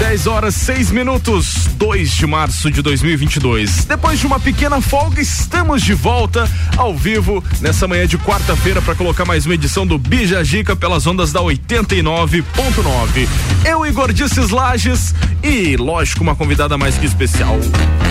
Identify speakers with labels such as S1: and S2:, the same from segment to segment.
S1: 10 horas 6 minutos, 2 de março de 2022. Depois de uma pequena folga, estamos de volta ao vivo nessa manhã de quarta-feira para colocar mais uma edição do Bija Gica pelas ondas da 89.9. Eu, Igor Disses Lages e, lógico, uma convidada mais que especial.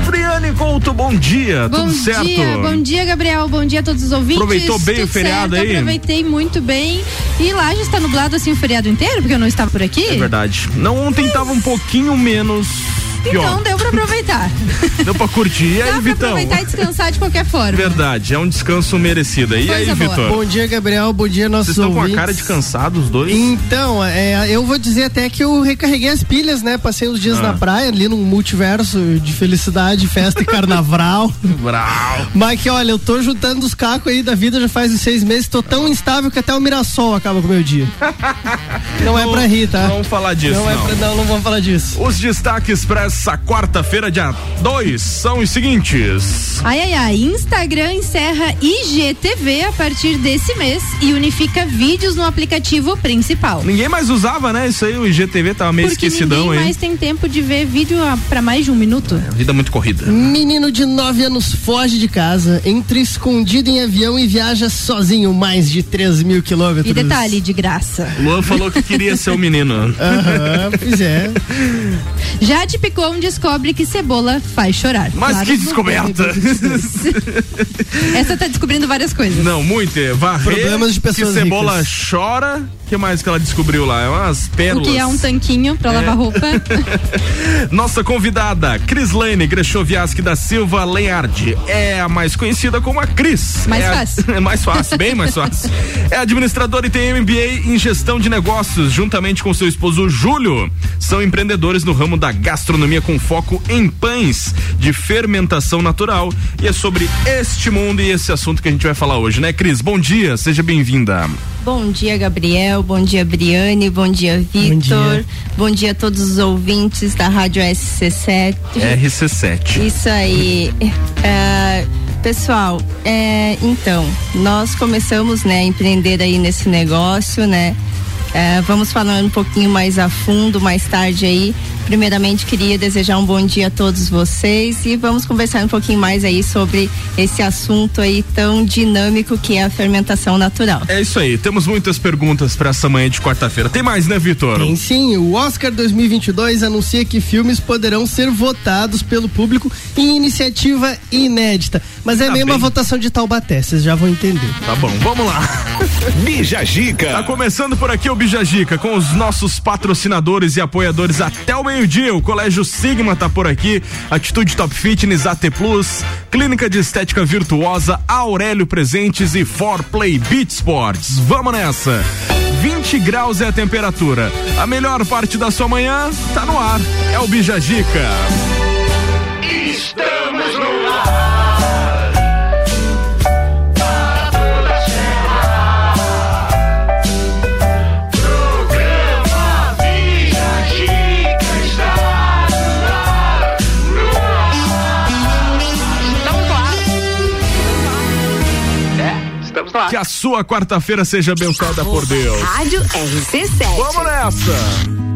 S1: Briane Couto, bom dia,
S2: bom
S1: tudo certo?
S2: Bom dia, bom dia, Gabriel, bom dia a todos os ouvintes.
S1: Aproveitou bem o feriado
S2: certo,
S1: aí?
S2: Aproveitei muito bem. E Lages está nublado assim o feriado inteiro, porque eu não estava por aqui?
S1: É verdade. Não, ontem tava um pouquinho menos. Pior.
S2: Então deu pra aproveitar.
S1: Deu pra curtir. E aí,
S2: Dá pra
S1: Vitão?
S2: aproveitar e descansar de qualquer forma.
S1: Verdade, é um descanso merecido. E
S2: Coisa
S1: aí,
S2: boa.
S1: Vitor?
S3: Bom dia, Gabriel. Bom dia, nossos
S1: Vocês estão com a
S3: ouvintes.
S1: cara de cansados, os dois?
S3: Então, é, eu vou dizer até que eu recarreguei as pilhas, né? Passei uns dias
S1: Ah.
S3: na praia, ali num multiverso de felicidade, festa e carnaval.
S1: Brau.
S3: Mas que, olha, eu tô juntando os cacos aí da vida já faz uns seis meses, tô tão instável que até o Mirassol acaba com o meu dia. Não, é pra rir, tá?
S1: Não vamos falar disso,
S3: Não,
S1: não.
S3: é pra, não, não vamos falar disso.
S1: Os destaques para essa quarta-feira, dia 2, são os seguintes.
S2: Ai, ai, ai. Instagram encerra IGTV a partir desse mês e unifica vídeos no aplicativo principal.
S1: Ninguém mais usava, né? Isso aí, o IGTV tava meio
S2: Porque
S1: esquecidão
S2: ninguém
S1: aí.
S2: mais tem tempo de ver vídeo pra mais de um minuto.
S1: Vida muito corrida.
S3: Menino de 9 anos foge de casa, entra escondido em avião e viaja sozinho mais de 3 mil quilômetros.
S2: E detalhe, de graça.
S1: Luan falou que queria ser o menino.
S3: Aham, pois é.
S2: Jade Picon descobre que cebola faz chorar.
S1: Mas
S2: Claro
S1: que descoberta!
S2: Essa tá descobrindo várias coisas.
S1: Não, muito. é Varrer,
S3: Problemas de pessoas
S1: que cebola
S3: ricas.
S1: chora. O que mais que ela descobriu lá? É umas
S2: O
S1: pérolas.
S2: que é um tanquinho pra lavar roupa.
S1: Nossa convidada, Crislane Grechoviaski da Silva Lenhardi, é a mais conhecida como a Cris.
S2: Mais
S1: é a-
S2: fácil.
S1: é mais fácil, bem mais fácil. É administradora e tem MBA em gestão de negócios, juntamente com seu esposo Júlio. São empreendedores no ramo da gastronomia com foco em pães de fermentação natural. E é sobre este mundo e esse assunto que a gente vai falar hoje, né, Cris? Bom dia, seja bem-vinda.
S4: Bom dia, Gabriel. Bom dia, Briane. Bom dia, Victor.
S3: dia.
S4: Bom dia a todos os ouvintes da Rádio SC7.
S1: RC7.
S4: Isso aí. É, pessoal, é, então, nós começamos, né, a empreender aí nesse negócio, né? É, vamos falando um pouquinho mais a fundo mais tarde aí. Primeiramente, queria desejar um bom dia a todos vocês e vamos conversar um pouquinho mais aí sobre esse assunto aí tão dinâmico que é a fermentação natural.
S1: É isso aí, temos muitas perguntas para essa manhã de quarta-feira. Tem mais, né, Vitor?
S3: Tem sim, o Oscar 2022 anuncia que filmes poderão ser votados pelo público em iniciativa inédita. Mas é
S1: Tá
S3: meio
S1: bem.
S3: uma votação de Taubaté, vocês já vão entender.
S1: Tá bom, vamos lá.
S5: Bija
S1: Tá
S5: Gica.
S1: começando por aqui o Bijagica com os nossos patrocinadores e apoiadores até o meio-dia. O Colégio Sigma tá por aqui, Atitude Top Fitness, AT Plus, Clínica de Estética Virtuosa, Aurélio Presentes e For Play Beach Sports. Vamos nessa! 20 graus é a temperatura. A melhor parte da sua manhã tá no ar. É o Bijagica. Que a sua quarta-feira seja abençoada por Deus.
S6: Rádio RC7.
S1: Vamos nessa!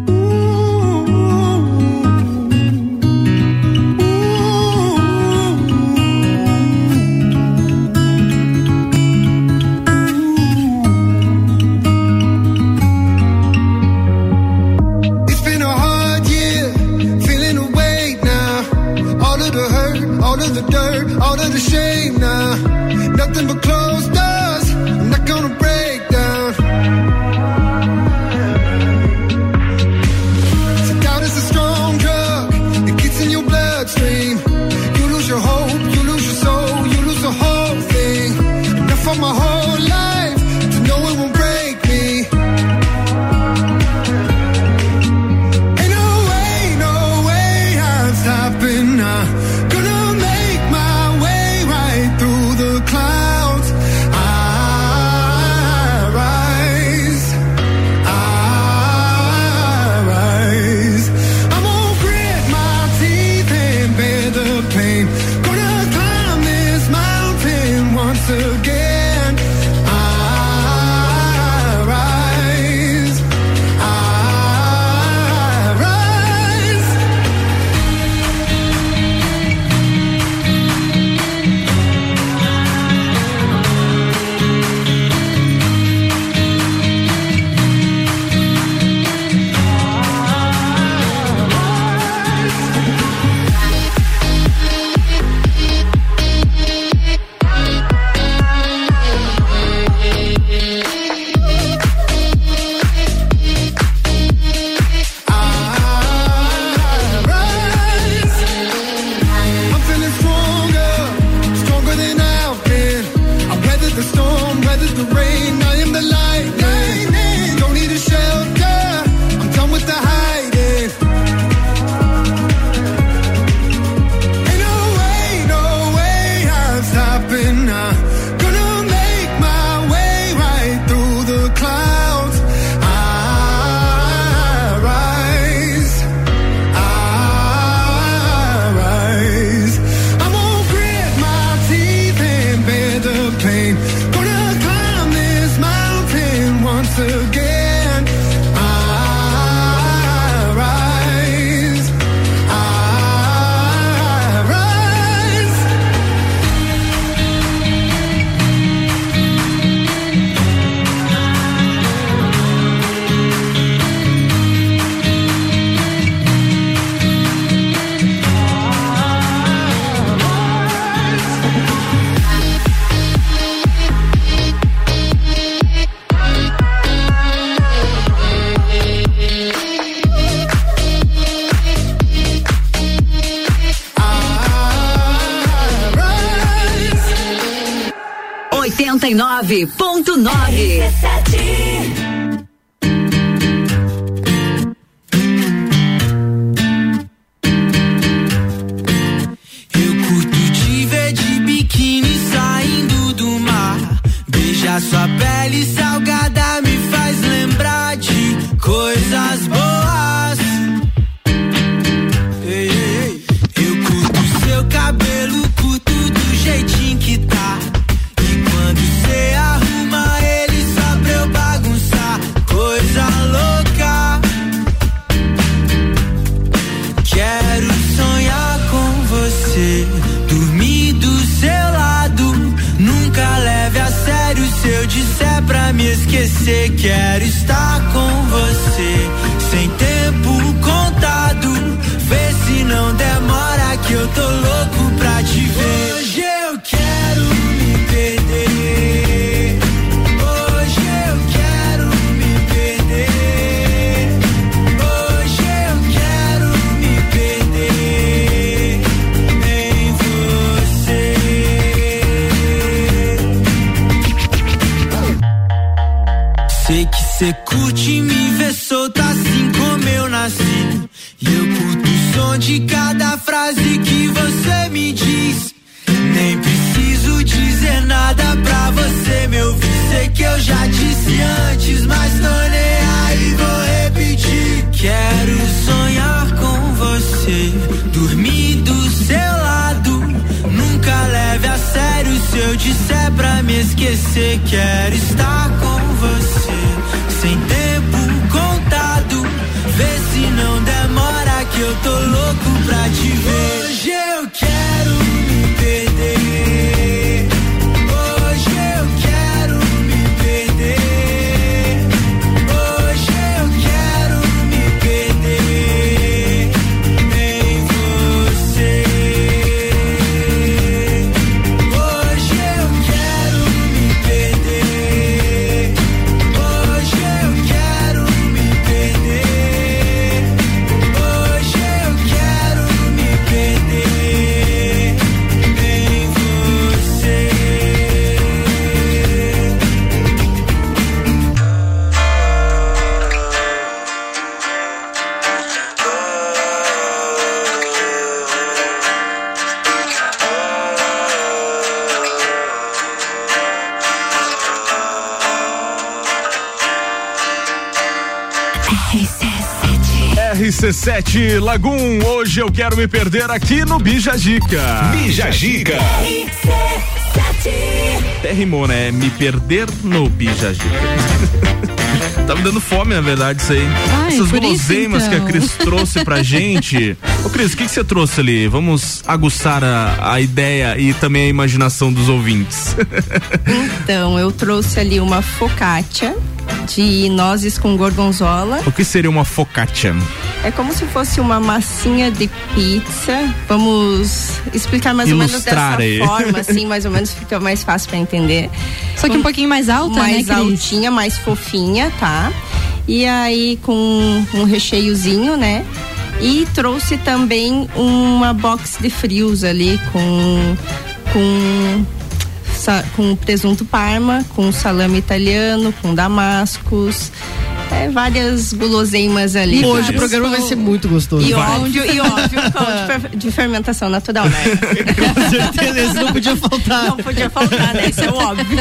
S7: oitenta e nove ponto
S5: nove.
S6: Eu curto te ver de biquíni saindo do mar, beija sua pele. Sa Sei que cê curte me ver solta assim como eu nasci. E eu curto o som de cada frase que você me diz. Nem preciso dizer nada pra você me ouvir. Sei que eu já disse antes, mas tô nem aí, vou repetir. Quero sonhar com você, dormir do seu lado. Nunca leve a sério se eu disser pra me esquecer. Quero estar com demora que
S1: RC7 Lagum, hoje eu quero me perder aqui no Bija Dica.
S8: Bija Giga.
S1: Até rimou, né? Me perder no Bija Dica. tá me dando fome, na verdade, isso aí.
S2: Ai,
S1: Essas guloseimas que a
S2: então.
S1: Cris trouxe pra gente. Ô, Cris, o que, que você trouxe ali? Vamos aguçar a, a ideia e também a imaginação dos ouvintes.
S4: Então, eu trouxe ali uma focaccia de nozes com gorgonzola.
S1: o que seria uma focaccia?
S4: É como se fosse uma massinha de pizza. Vamos explicar mais
S1: Ilustrar
S4: ou menos
S1: aí.
S4: dessa forma, assim, mais ou menos fica mais fácil pra entender.
S2: Só que um pouquinho mais alta,
S4: mais
S2: né, Cris?
S4: altinha, mais fofinha, tá? E aí com um recheiozinho, né? E trouxe também uma box de frios ali com com com presunto parma, com salame italiano, com damascos, é, várias guloseimas ali.
S3: Hoje o programa vai ser muito gostoso.
S4: E
S1: Vai.
S4: óbvio, e óbvio, pão de, de fermentação natural, né?
S3: Com certeza, não podia faltar.
S4: Não podia faltar, né? Isso é óbvio.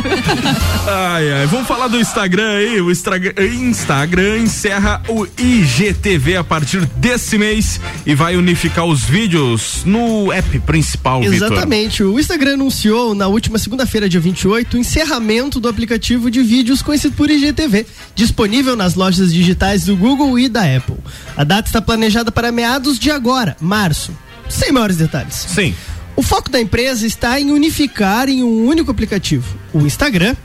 S1: Ai, ai, vamos falar do Instagram aí. O Instagram, Instagram encerra o IGTV a partir desse mês e vai unificar os vídeos no app principal.
S3: Exatamente. O Instagram anunciou na última segunda-feira, dia 28, o encerramento do aplicativo de vídeos conhecido por IGTV, disponível nas lojas digitais do Google e da Apple. A data está planejada para meados de agora, março. Sem maiores detalhes.
S1: Sim.
S3: O foco da empresa está em unificar em um único aplicativo, o Instagram,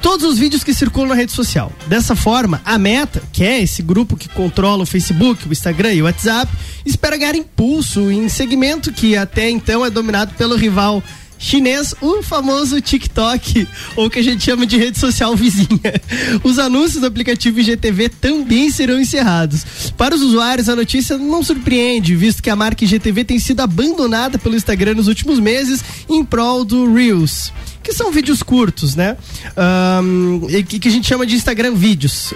S3: todos os vídeos que circulam na rede social. Dessa forma, a Meta, que é esse grupo que controla o Facebook, o Instagram e o WhatsApp, espera ganhar impulso em segmento que até então é dominado pelo rival chinês, o famoso TikTok, ou que a gente chama de rede social vizinha. Os anúncios do aplicativo IGTV também serão encerrados. Para os usuários, a notícia não surpreende, visto que a marca IGTV tem sido abandonada pelo Instagram nos últimos meses em prol do Reels. que são vídeos curtos, né? Um, que a gente chama de Instagram Vídeos.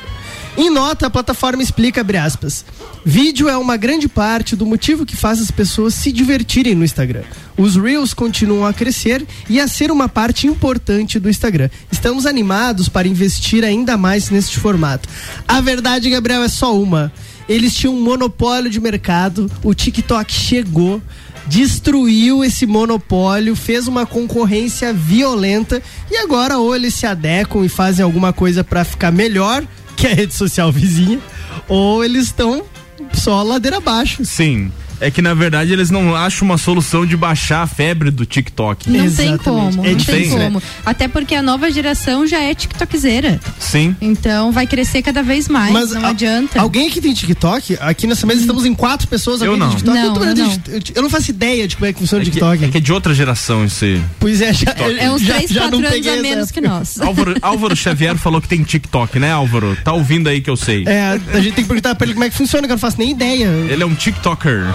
S3: Em nota, a plataforma explica, abre aspas, vídeo é uma grande parte do motivo que faz as pessoas se divertirem no Instagram. Os Reels continuam a crescer e a ser uma parte importante do Instagram. Estamos animados para investir ainda mais neste formato. A verdade, Gabriel, é só uma. Eles tinham um monopólio de mercado, o TikTok chegou, destruiu esse monopólio, fez uma concorrência violenta e agora ou eles se adequam e fazem alguma coisa para ficar melhor que a rede social vizinha, ou eles estão só ladeira abaixo.
S1: Sim. É que na verdade eles não acham uma solução de baixar a febre do TikTok.
S2: Não tem
S3: Exatamente.
S2: como,
S3: É
S2: não tem
S1: né?
S2: como. Até porque a nova geração já é TikTokzeira.
S1: Sim.
S2: Então vai crescer cada vez mais, não
S3: a-
S2: adianta.
S3: Alguém aqui tem TikTok? Aqui nessa mesa estamos em quatro pessoas.
S1: Eu não.
S3: tem TikTok?
S2: Não,
S3: eu,
S2: eu
S3: tenho- eu- eu não faço ideia de como é que funciona
S1: É
S3: o
S1: que,
S3: TikTok.
S1: é que é de outra geração isso aí.
S3: Pois é, já,
S2: É uns
S3: já,
S2: 3,
S3: já
S2: 4
S3: não
S2: anos a menos
S3: época.
S2: que nós.
S1: Álvaro, Álvaro Xavier falou que tem TikTok, né, Álvaro? Tá ouvindo aí que eu sei.
S3: É, a gente tem que perguntar pra ele como é que funciona, que eu não faço nem ideia.
S1: Ele é um TikToker.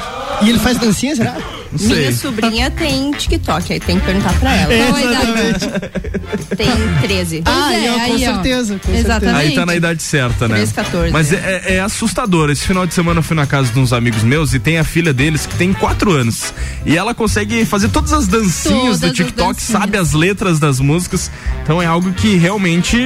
S3: E ele faz dancinha, será?
S1: Sei.
S4: Minha sobrinha tem TikTok, aí tem que perguntar pra ela.
S2: Qual a idade?
S4: Tem 13.
S2: Pois
S3: ah,
S2: é,
S3: eu, com
S2: aí,
S3: certeza. Com
S2: Exatamente.
S1: Aí tá na idade certa, né?
S4: 13, 14.
S1: Mas é, é- é assustador. Esse final de semana eu fui na casa de uns amigos meus e tem a filha deles que tem 4 anos. E ela consegue fazer todas as dancinhas
S2: Todas
S1: do
S2: as
S1: TikTok,
S2: dancinhas.
S1: sabe as letras das músicas. Então é algo que realmente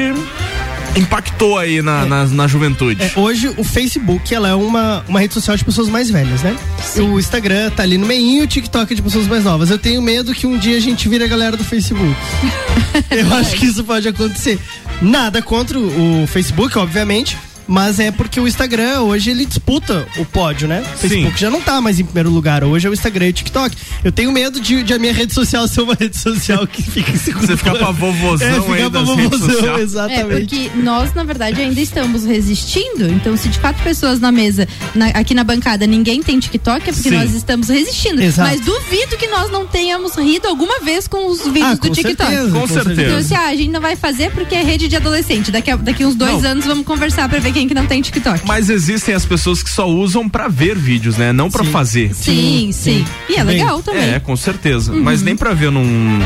S1: impactou aí na, na, na juventude.
S3: É, hoje o Facebook ela é uma, uma rede social de pessoas mais velhas, né? O Instagram tá ali no meio, o TikTok de pessoas mais novas. Eu tenho medo que um dia a gente vire a galera do Facebook. Eu acho que isso pode acontecer. Nada contra o Facebook, obviamente. Mas é porque o Instagram hoje ele disputa o pódio, né? O Facebook já não tá mais em primeiro lugar. Hoje é o Instagram e o TikTok. Eu tenho medo de, de a minha rede social ser uma rede social que fica em segundo
S1: Você fica
S3: plano.
S1: pra vovozão
S3: é,
S1: aí
S3: fica pra vovozão,
S1: sociais.
S2: É,
S3: exatamente.
S2: porque nós, na verdade, ainda estamos resistindo. Então, se de quatro pessoas na mesa, na- aqui na bancada, ninguém tem TikTok, é porque
S1: Sim.
S2: nós estamos resistindo.
S3: Exato.
S2: Mas duvido que nós não tenhamos rido alguma vez com os vídeos
S3: Ah,
S2: do
S3: com
S2: TikTok.
S3: certeza,
S1: Com certeza.
S2: Então, assim, ah, a gente não vai fazer porque é rede de adolescente. Daqui, a, daqui uns dois
S1: Não.
S2: anos vamos conversar pra ver quem que não tem TikTok.
S1: Mas existem as pessoas que só usam pra ver vídeos, né? Não pra
S3: Sim.
S1: fazer.
S2: Sim, sim. E é
S3: Bem,
S2: legal também.
S1: É, com certeza. Mas nem pra ver num.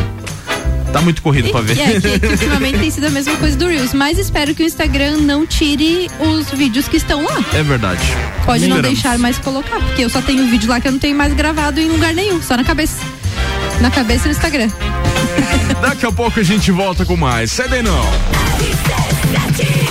S1: Tá muito corrido pra ver.
S2: E, é, que, que ultimamente tem sido a mesma coisa do Reels. Mas espero que o Instagram não tire os vídeos que estão lá.
S1: É verdade.
S2: Pode não deixar mais colocar, porque eu só tenho vídeo lá que eu não tenho mais gravado em lugar nenhum, só na cabeça. Na cabeça e no Instagram.
S1: Daqui a pouco a gente volta com mais. Sai daí não.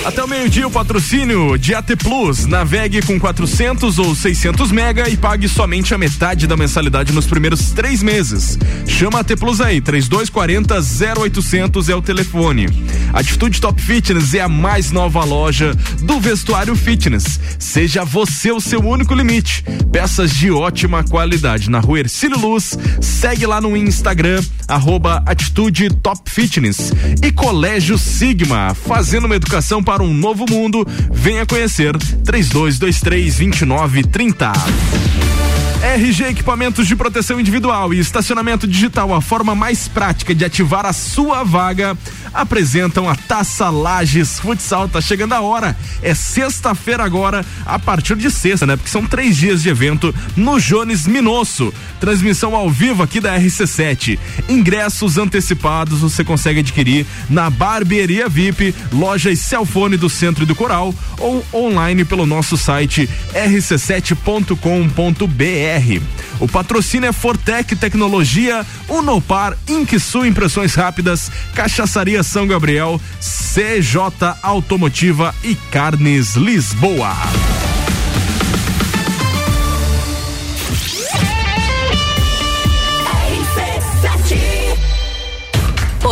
S1: Até o meio-dia o patrocínio de AT Plus. Navegue com 400 ou 600 mega e pague somente a metade da mensalidade nos primeiros três meses. Chama AT Plus aí, 3240 0800 é o telefone. Atitude Top Fitness é a mais nova loja do vestuário fitness. Seja você o seu único limite. Peças de ótima qualidade na rua Ercílio Luz. Segue lá no Instagram, arroba Atitude Top Fitness. E Colégio Sigma, fazendo uma educação para um novo mundo. Venha conhecer 3223 2930. RG Equipamentos de Proteção Individual e Estacionamento Digital, a forma mais prática de ativar a sua vaga, apresentam a Taça Lages Futsal. Tá chegando a hora. É sexta-feira agora, a partir de sexta, né? Porque são três dias de evento no Jones Minosso. Transmissão ao vivo aqui da RC7. Ingressos antecipados você consegue adquirir na Barbearia VIP, lojas Celfone do Centro do Coral ou online pelo nosso site rc7.com.br. O patrocínio é Fortec Tecnologia, Unopar, Inquisul Impressões Rápidas, Cachaçaria São Gabriel, CJ Automotiva e Carnes Lisboa.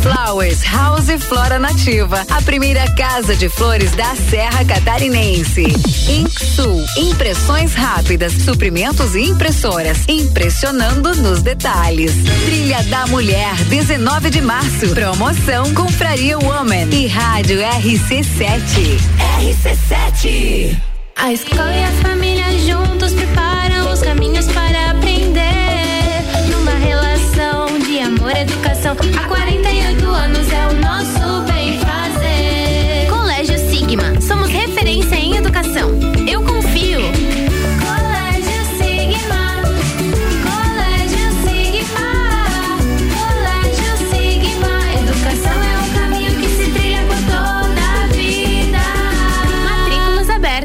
S5: Flowers House Flora Nativa, a primeira casa de flores da Serra Catarinense. Inksul, impressões rápidas, suprimentos e impressoras, impressionando nos detalhes. Trilha da Mulher, 19 de março. Promoção Confraria Woman e Rádio RC7. RC7.
S8: A escola e a família juntos preparam os caminhos para Há 48 anos é o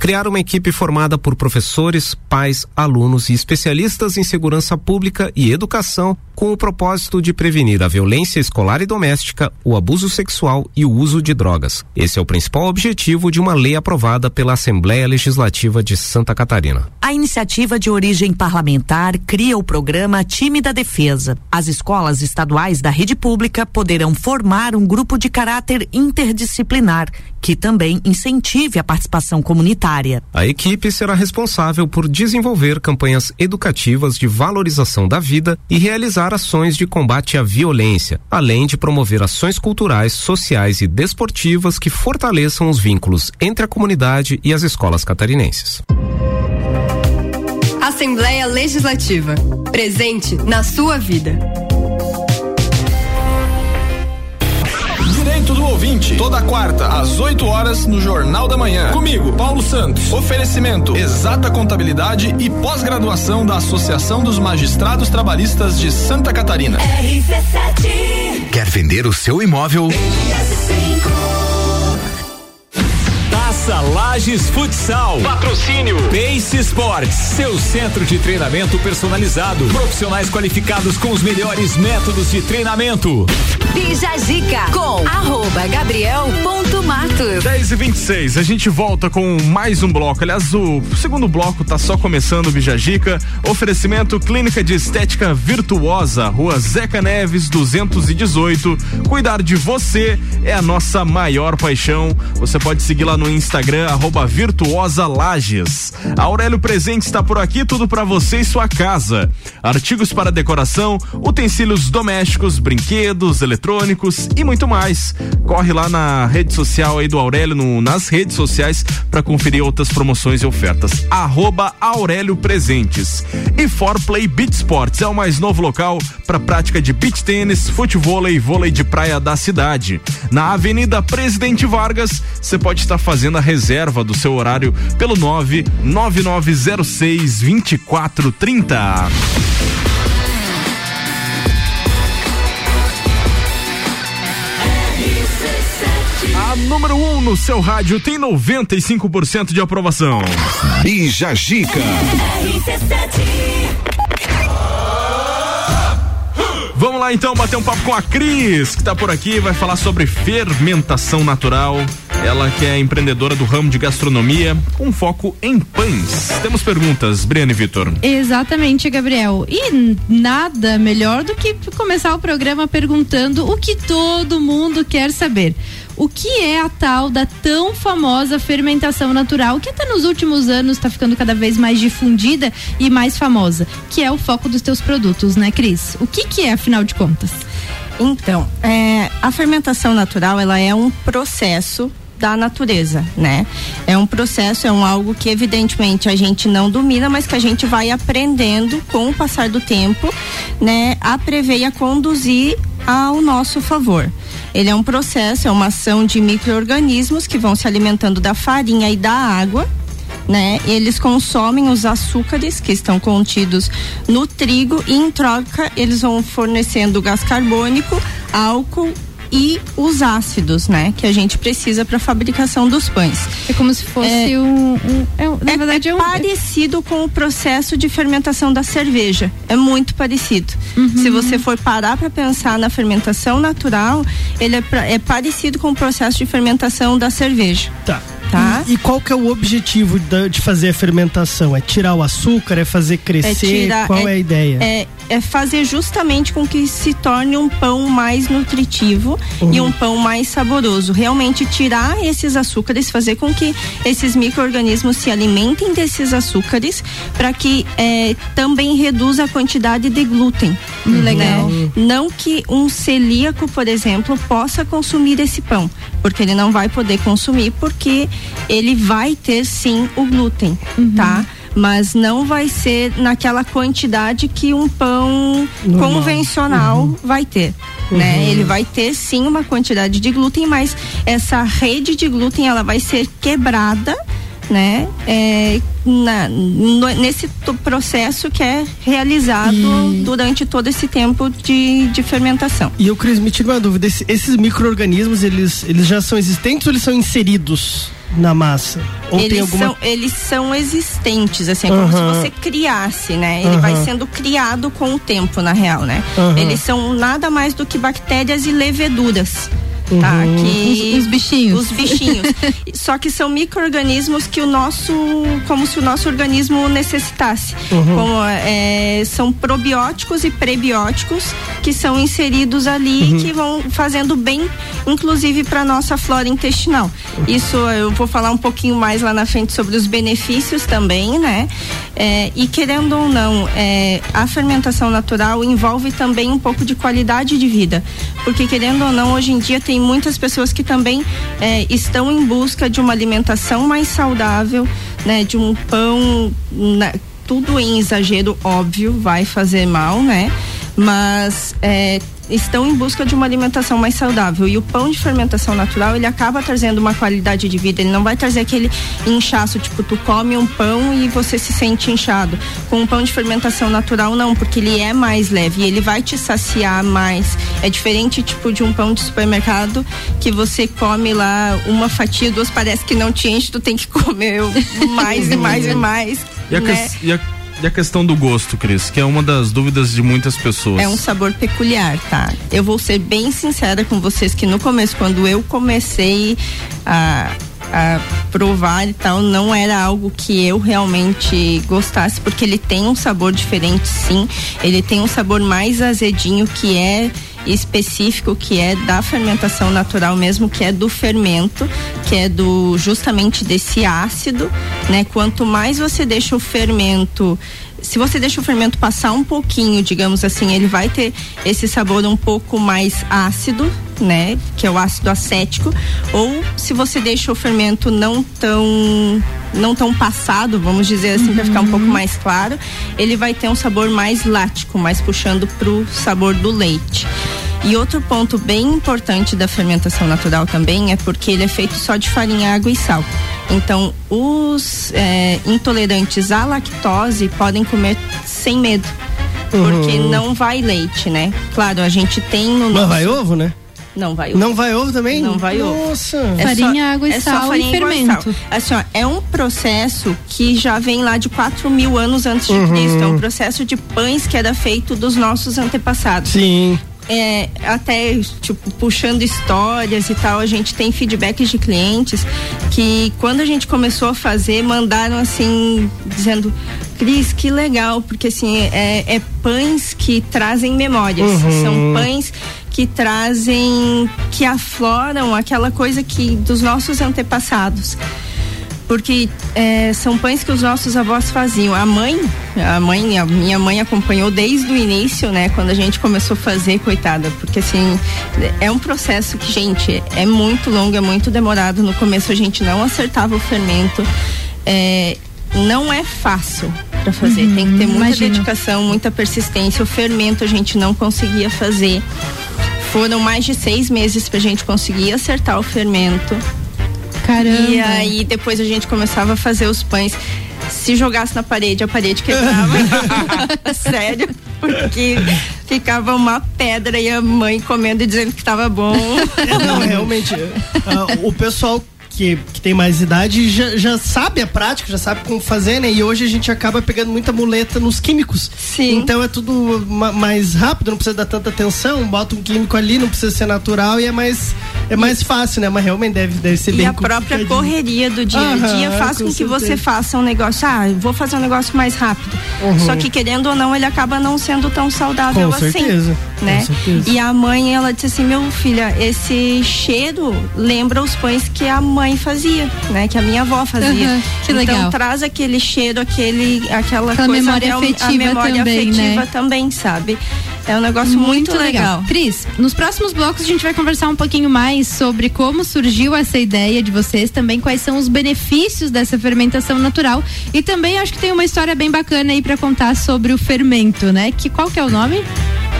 S9: Criar uma equipe formada por professores, pais, alunos e especialistas em segurança pública e educação com o propósito de prevenir a violência escolar e doméstica, o abuso sexual e o uso de drogas. Esse é o principal objetivo de uma lei aprovada pela Assembleia Legislativa de Santa Catarina.
S10: A iniciativa de origem parlamentar cria o programa Time da Defesa. As escolas estaduais da rede pública poderão formar um grupo de caráter interdisciplinar que também incentive a participação comunitária.
S9: A equipe será responsável por desenvolver campanhas educativas de valorização da vida e realizar ações de combate à violência, além de promover ações culturais, sociais e desportivas que fortaleçam os vínculos entre a comunidade e as escolas catarinenses.
S11: Assembleia Legislativa. Presente na sua vida.
S12: Ouvinte, toda quarta, às 8 horas, no Jornal da Manhã. Comigo, Paulo Santos. Oferecimento: Exata Contabilidade e pós-graduação da Associação dos Magistrados Trabalhistas de Santa Catarina.
S13: RC7. Quer vender o seu imóvel?
S14: Taça Lages Futsal. Patrocínio Pace Sports, seu centro de treinamento personalizado. Profissionais qualificados com os melhores métodos de treinamento.
S5: Bija Zica com arroba Gabriel ponto Matos.
S1: 10 e 26 a gente volta com mais um bloco. Aliás, o segundo bloco tá só começando o Bijagica. Oferecimento Clínica de Estética Virtuosa, Rua Zeca Neves 218. Cuidar de você é a nossa maior paixão. Você pode seguir lá no Instagram, arroba Virtuosa Lages. Aurélio Presente está por aqui, tudo para você e sua casa. Artigos para decoração, utensílios domésticos, brinquedos, eletrônicos e muito mais. Corre lá na rede social aí do Aurélio, no, nas redes sociais, para conferir outras promoções e ofertas. Arroba Aurélio Presentes. E For Play Beach Sports é o mais novo local para prática de beach tênis, futebol e vôlei de praia da cidade. Na Avenida Presidente Vargas, você pode estar fazendo a reserva do seu horário pelo 99906 2430. A número 1 um no seu rádio tem 95% de aprovação.
S13: Bija Gica.
S1: Vamos lá então bater um papo com a Cris, que tá por aqui, vai falar sobre fermentação natural. Ela que é empreendedora do ramo de gastronomia, com foco em pães. Temos perguntas, Briane Vitor.
S2: Exatamente, Gabriel. E nada melhor do que começar o programa perguntando o que todo mundo quer saber. o que é a tal da tão famosa fermentação natural, que até nos últimos anos está ficando cada vez mais difundida e mais famosa, que é o foco dos teus produtos, né, Cris? O que que é, afinal de contas?
S4: Então, é, a fermentação natural, ela é um processo da natureza, né? É um processo, é um algo que evidentemente a gente não domina, mas que a gente vai aprendendo com o passar do tempo, né, a prever e a conduzir ao nosso favor. Ele é um processo, é uma ação de micro-organismos que vão se alimentando da farinha e da água, né? Eles consomem os açúcares que estão contidos no trigo e em troca eles vão fornecendo gás carbônico, álcool e os ácidos, né, que a gente precisa para a fabricação dos pães.
S2: É como se fosse é, um, um é, na
S4: é, verdade é, um, parecido com o processo de fermentação da cerveja. É muito parecido. Uhum. Se você for parar para pensar na fermentação natural, ele é, pra, é parecido com o processo de fermentação da cerveja.
S3: Tá. Tá? E, qual que é o objetivo de, de, fazer a fermentação? É tirar o açúcar? É fazer crescer? É tirar, qual é, é, a ideia?
S4: É, é fazer justamente com que se torne um pão mais nutritivo uhum. e um pão mais saboroso. Realmente tirar esses açúcares, fazer com que esses micro-organismos se alimentem desses açúcares para que é, também reduza a quantidade de glúten.
S2: Uhum. Legal.
S4: Né? Não que um celíaco, por exemplo, possa consumir esse pão, porque ele não vai poder consumir porque ele vai ter sim o glúten, uhum. tá? Mas não vai ser naquela quantidade que um pão Normal. convencional uhum. vai ter. Né? Uhum. Né? Ele vai ter sim uma quantidade de glúten, mas essa rede de glúten ela vai ser quebrada né? É, na, no, nesse processo que é realizado e... durante todo esse tempo de, de fermentação.
S3: E eu, Cris, me tira uma dúvida, esses micro-organismos, eles, eles já são existentes ou eles são inseridos? Na massa? Ou
S4: eles,
S3: alguma...
S4: são, eles são existentes, assim, é como se você criasse, né? Ele vai sendo criado com o tempo, na real, né? Eles são nada mais do que bactérias e leveduras. Tá, uhum.
S2: que os, os, bichinhos.
S4: Os bichinhos. Só que são micro-organismos que o nosso, como se o nosso organismo necessitasse. Uhum. Como, é, são probióticos e prebióticos que são inseridos ali uhum. que vão fazendo bem, inclusive para nossa flora intestinal. Isso eu vou falar um pouquinho mais lá na frente sobre os benefícios também, né? É, e querendo ou não, é, a fermentação natural envolve também um pouco de qualidade de vida, porque querendo ou não, hoje em dia tem muitas pessoas que também é, estão em busca de uma alimentação mais saudável, né? De um pão, né, tudo em exagero, óbvio, vai fazer mal, né? Mas é, estão em busca de uma alimentação mais saudável. E o pão de fermentação natural ele acaba trazendo uma qualidade de vida. Ele não vai trazer aquele inchaço tipo tu come um pão e você se sente inchado. Com um pão de fermentação natural não porque ele é mais leve. E ele vai te saciar mais. É diferente tipo de um pão de supermercado que você come lá uma fatia duas parece que não te enche tu tem que comer mais e mais e mais
S1: e a, né? e a e a questão do gosto, Cris, que é uma das dúvidas de muitas pessoas.
S4: É um sabor peculiar, tá? Eu vou ser bem sincera com vocês que no começo, quando eu comecei a, a provar e tal, não era algo que eu realmente gostasse, porque ele tem um sabor diferente, sim. Ele tem um sabor mais azedinho, que é específico que é da fermentação natural mesmo, que é do fermento, que é do justamente desse ácido, né? Quanto mais você deixa o fermento se você deixa o fermento passar um pouquinho, digamos assim, ele vai ter esse sabor um pouco mais ácido, né? Que é o ácido acético. Ou se você deixa o fermento não tão não tão passado, vamos dizer assim, uhum. para ficar um pouco mais claro, ele vai ter um sabor mais lático, mais puxando pro sabor do leite. E outro ponto bem importante da fermentação natural também é porque ele é feito só de farinha, água e sal. Então, os é, intolerantes à lactose podem comer sem medo. Porque uhum. não vai leite, né? Claro, a gente tem no.
S3: Não nosso... vai ovo, né?
S4: Não vai ovo.
S3: Não vai ovo também?
S4: Não vai
S3: Nossa.
S4: ovo.
S2: Nossa. É farinha, só, água e é sal e fermento.
S4: Assim, ó, é um processo que já vem lá de 4 mil anos antes de uhum. Cristo. É um processo de pães que era feito dos nossos antepassados.
S3: Sim
S4: é, até tipo puxando histórias e tal, a gente tem feedbacks de clientes que quando a gente começou a fazer mandaram assim dizendo Cris, que legal, porque assim, é, é pães que trazem memórias. Uhum. São pães que trazem, que afloram aquela coisa que dos nossos antepassados porque é, são pães que os nossos avós faziam. A mãe, a mãe, a minha mãe acompanhou desde o início, né? Quando a gente começou a fazer, coitada, porque assim é um processo que, gente, é muito longo, é muito demorado. No começo a gente não acertava o fermento. É, não é fácil para fazer. Uhum, Tem que ter muita imagino. dedicação, muita persistência. O fermento a gente não conseguia fazer. Foram mais de seis meses para a gente conseguir acertar o fermento.
S2: Caramba.
S4: E aí depois a gente começava a fazer os pães. Se jogasse na parede, a parede quebrava. Sério. Porque ficava uma pedra e a mãe comendo e dizendo que estava bom.
S3: É, não, realmente. Uh, o pessoal que, que tem mais idade já, já sabe a prática, já sabe como fazer, né? E hoje a gente acaba pegando muita muleta nos químicos.
S4: Sim.
S3: Então é tudo ma mais rápido, não precisa dar tanta atenção, bota um químico ali, não precisa ser natural e é mais é mais fácil, né? Mas realmente deve, deve ser
S4: e
S3: bem
S4: a própria correria do dia a dia Aham, faz com, com que você faça um negócio, ah, vou fazer um negócio mais rápido. Uhum. Só que querendo ou não, ele acaba não sendo tão saudável
S3: com
S4: assim.
S3: Certeza.
S4: Né?
S3: Com certeza.
S4: E a mãe, ela disse assim, meu filha, esse cheiro lembra os pães que a mãe fazia, né? Que a minha avó fazia. Uhum,
S2: que
S4: então
S2: legal.
S4: traz aquele cheiro, aquele, aquela,
S2: aquela
S4: coisa
S2: memória afetiva
S4: a memória
S2: também,
S4: afetiva
S2: né?
S4: também, sabe? É um negócio muito, muito legal. legal.
S2: Cris, nos próximos blocos a gente vai conversar um pouquinho mais sobre como surgiu essa ideia de vocês, também quais são os benefícios dessa fermentação natural e também acho que tem uma história bem bacana aí para contar sobre o fermento, né? Que qual que é o nome?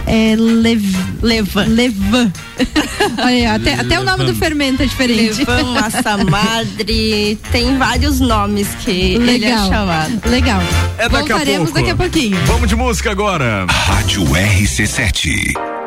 S2: É lev...
S4: Levan.
S2: Levan. Olha, até, até o nome do fermento é diferente.
S4: Levan, massa madre, tem vários nomes que
S2: Legal.
S4: ele é chamado.
S2: Legal.
S1: É daqui a
S2: Voltaremos
S1: pouco.
S2: daqui a pouquinho.
S1: Vamos de música agora.
S13: Rádio RC7.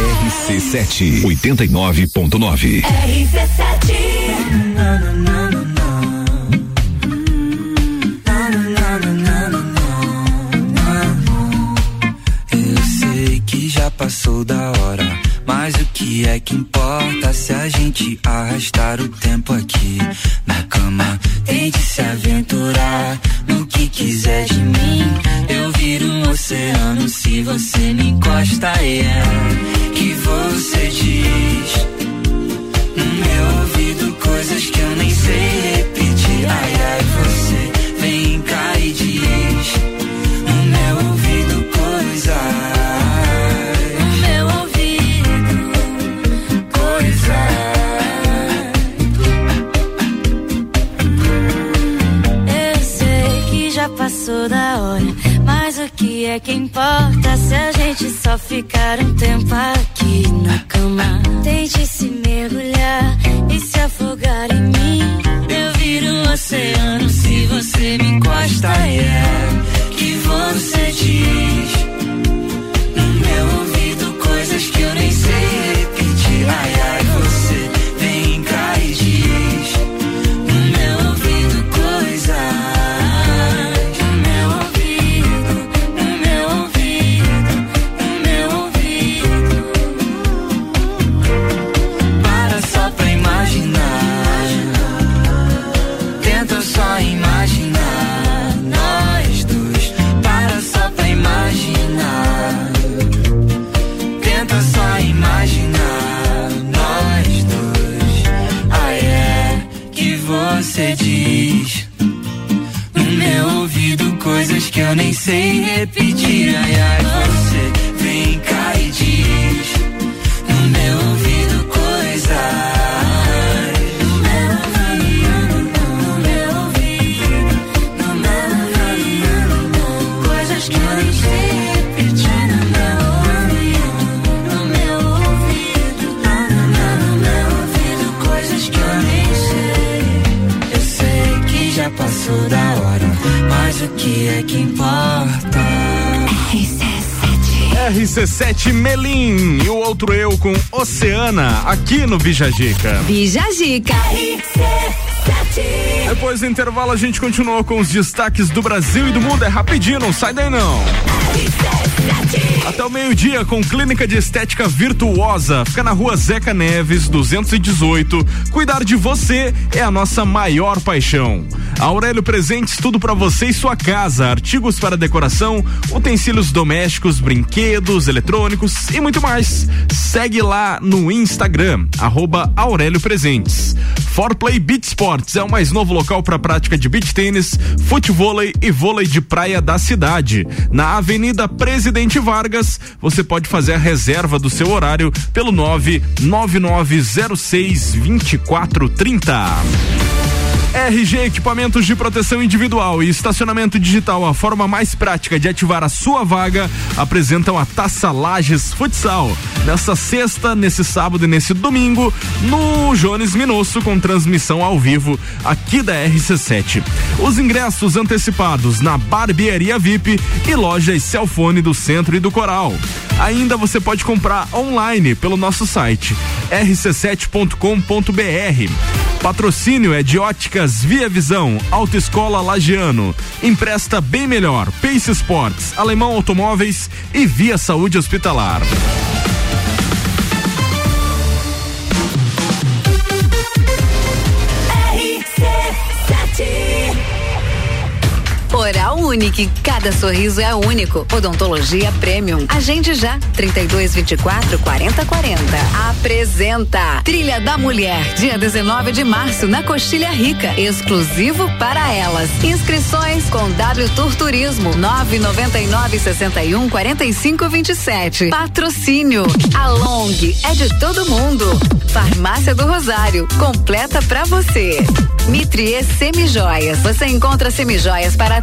S15: RC7 89.9.
S16: Eu sei que já passou da hora, que é que importa se a gente arrastar o tempo aqui na cama? Tente se aventurar no que quiser de mim. Eu viro um oceano se você me encosta. E é que você diz no meu ouvido coisas que eu nem sei repetir. Ai, ai, você
S17: é que importa se a gente só ficar um tempo aqui na cama? Tente se mergulhar e se afogar em mim.
S16: Eu viro um oceano se você me encosta. E é que você diz no meu ouvido coisas que eu nem sei repetir. Ai, sei repetir. Ai, ai, que é que importa?
S1: RC7 Melim e o outro eu com Oceana aqui no Bijagica.
S5: Bijagica.
S1: Depois do intervalo a gente continua com os destaques do Brasil e do mundo. É rapidinho, não sai daí não. Até o meio-dia com Clínica de Estética Virtuosa. Fica na rua Zeca Neves, 218. Cuidar de você é a nossa maior paixão. Aurélio Presentes, tudo para você e sua casa. Artigos para decoração, utensílios domésticos, brinquedos, eletrônicos e muito mais. Segue lá no Instagram, arroba Aurélio Presentes. Forplay Beach Sports é o mais novo local para prática de beach tênis, futevôlei e vôlei de praia da cidade. Na Avenida Presidente Vargas, você pode fazer a reserva do seu horário pelo 99906 2430. RG Equipamentos de Proteção Individual e Estacionamento Digital, a forma mais prática de ativar a sua vaga, apresentam a Taça Lages Futsal. Nessa sexta, nesse sábado e nesse domingo, no Jones Minosso, com transmissão ao vivo aqui da RC7. Os ingressos antecipados na Barbearia VIP e lojas Celfone do Centro e do Coral. Ainda você pode comprar online pelo nosso site rc7.com.br. Patrocínio é de óticas Via Visão, Autoescola Lagiano. Empresta bem melhor. Pace Sports, Alemão Automóveis e Via Saúde Hospitalar.
S5: Oral Unique, cada sorriso é único. Odontologia Premium. Agende já, 32 24 40 40. Apresenta Trilha da Mulher, dia 19 de março, na Coxilha Rica, exclusivo para elas. Inscrições com W Tour Turismo, 999 61 45 27. Patrocínio, a Long é de todo mundo. Farmácia do Rosário, completa pra você. Mitrie Semijoias, você encontra semijoias para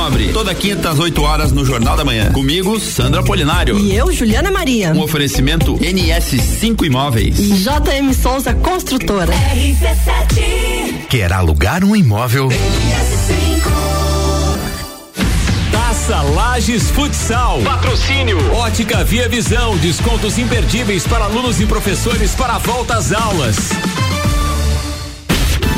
S18: Nobre, toda quinta às 8 horas no Jornal da Manhã. Comigo, Sandra Polinário.
S11: E eu, Juliana Maria.
S18: Um oferecimento NS5 Imóveis.
S11: E JM Souza Construtora.
S19: RC7. Quer alugar um imóvel?
S20: Taça Lages Futsal. Patrocínio. Ótica Via Visão. Descontos imperdíveis para alunos e professores para a volta às aulas.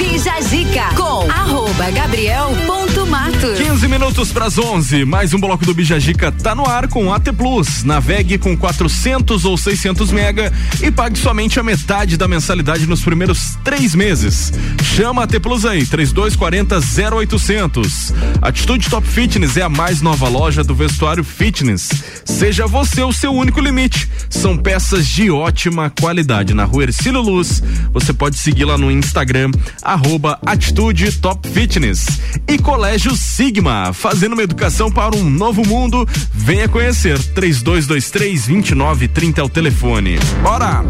S5: Bija Zica com arroba gabriel.matos.
S1: 15 minutos para as 11. Mais um bloco do Bijagica tá no ar com AT Plus. Navegue com 400 ou 600 mega e pague somente a metade da mensalidade nos primeiros três meses. Chama AT Plus aí, 3240 0800. Atitude Top Fitness é a mais nova loja do vestuário fitness. Seja você o seu único limite. São peças de ótima qualidade. Na rua Ercílio Luz, você pode seguir lá no Instagram arroba Atitude Top Fitness. E Colégio Sigma, fazendo uma educação para um novo mundo. Venha conhecer. 3223 2930 é o telefone. Bora!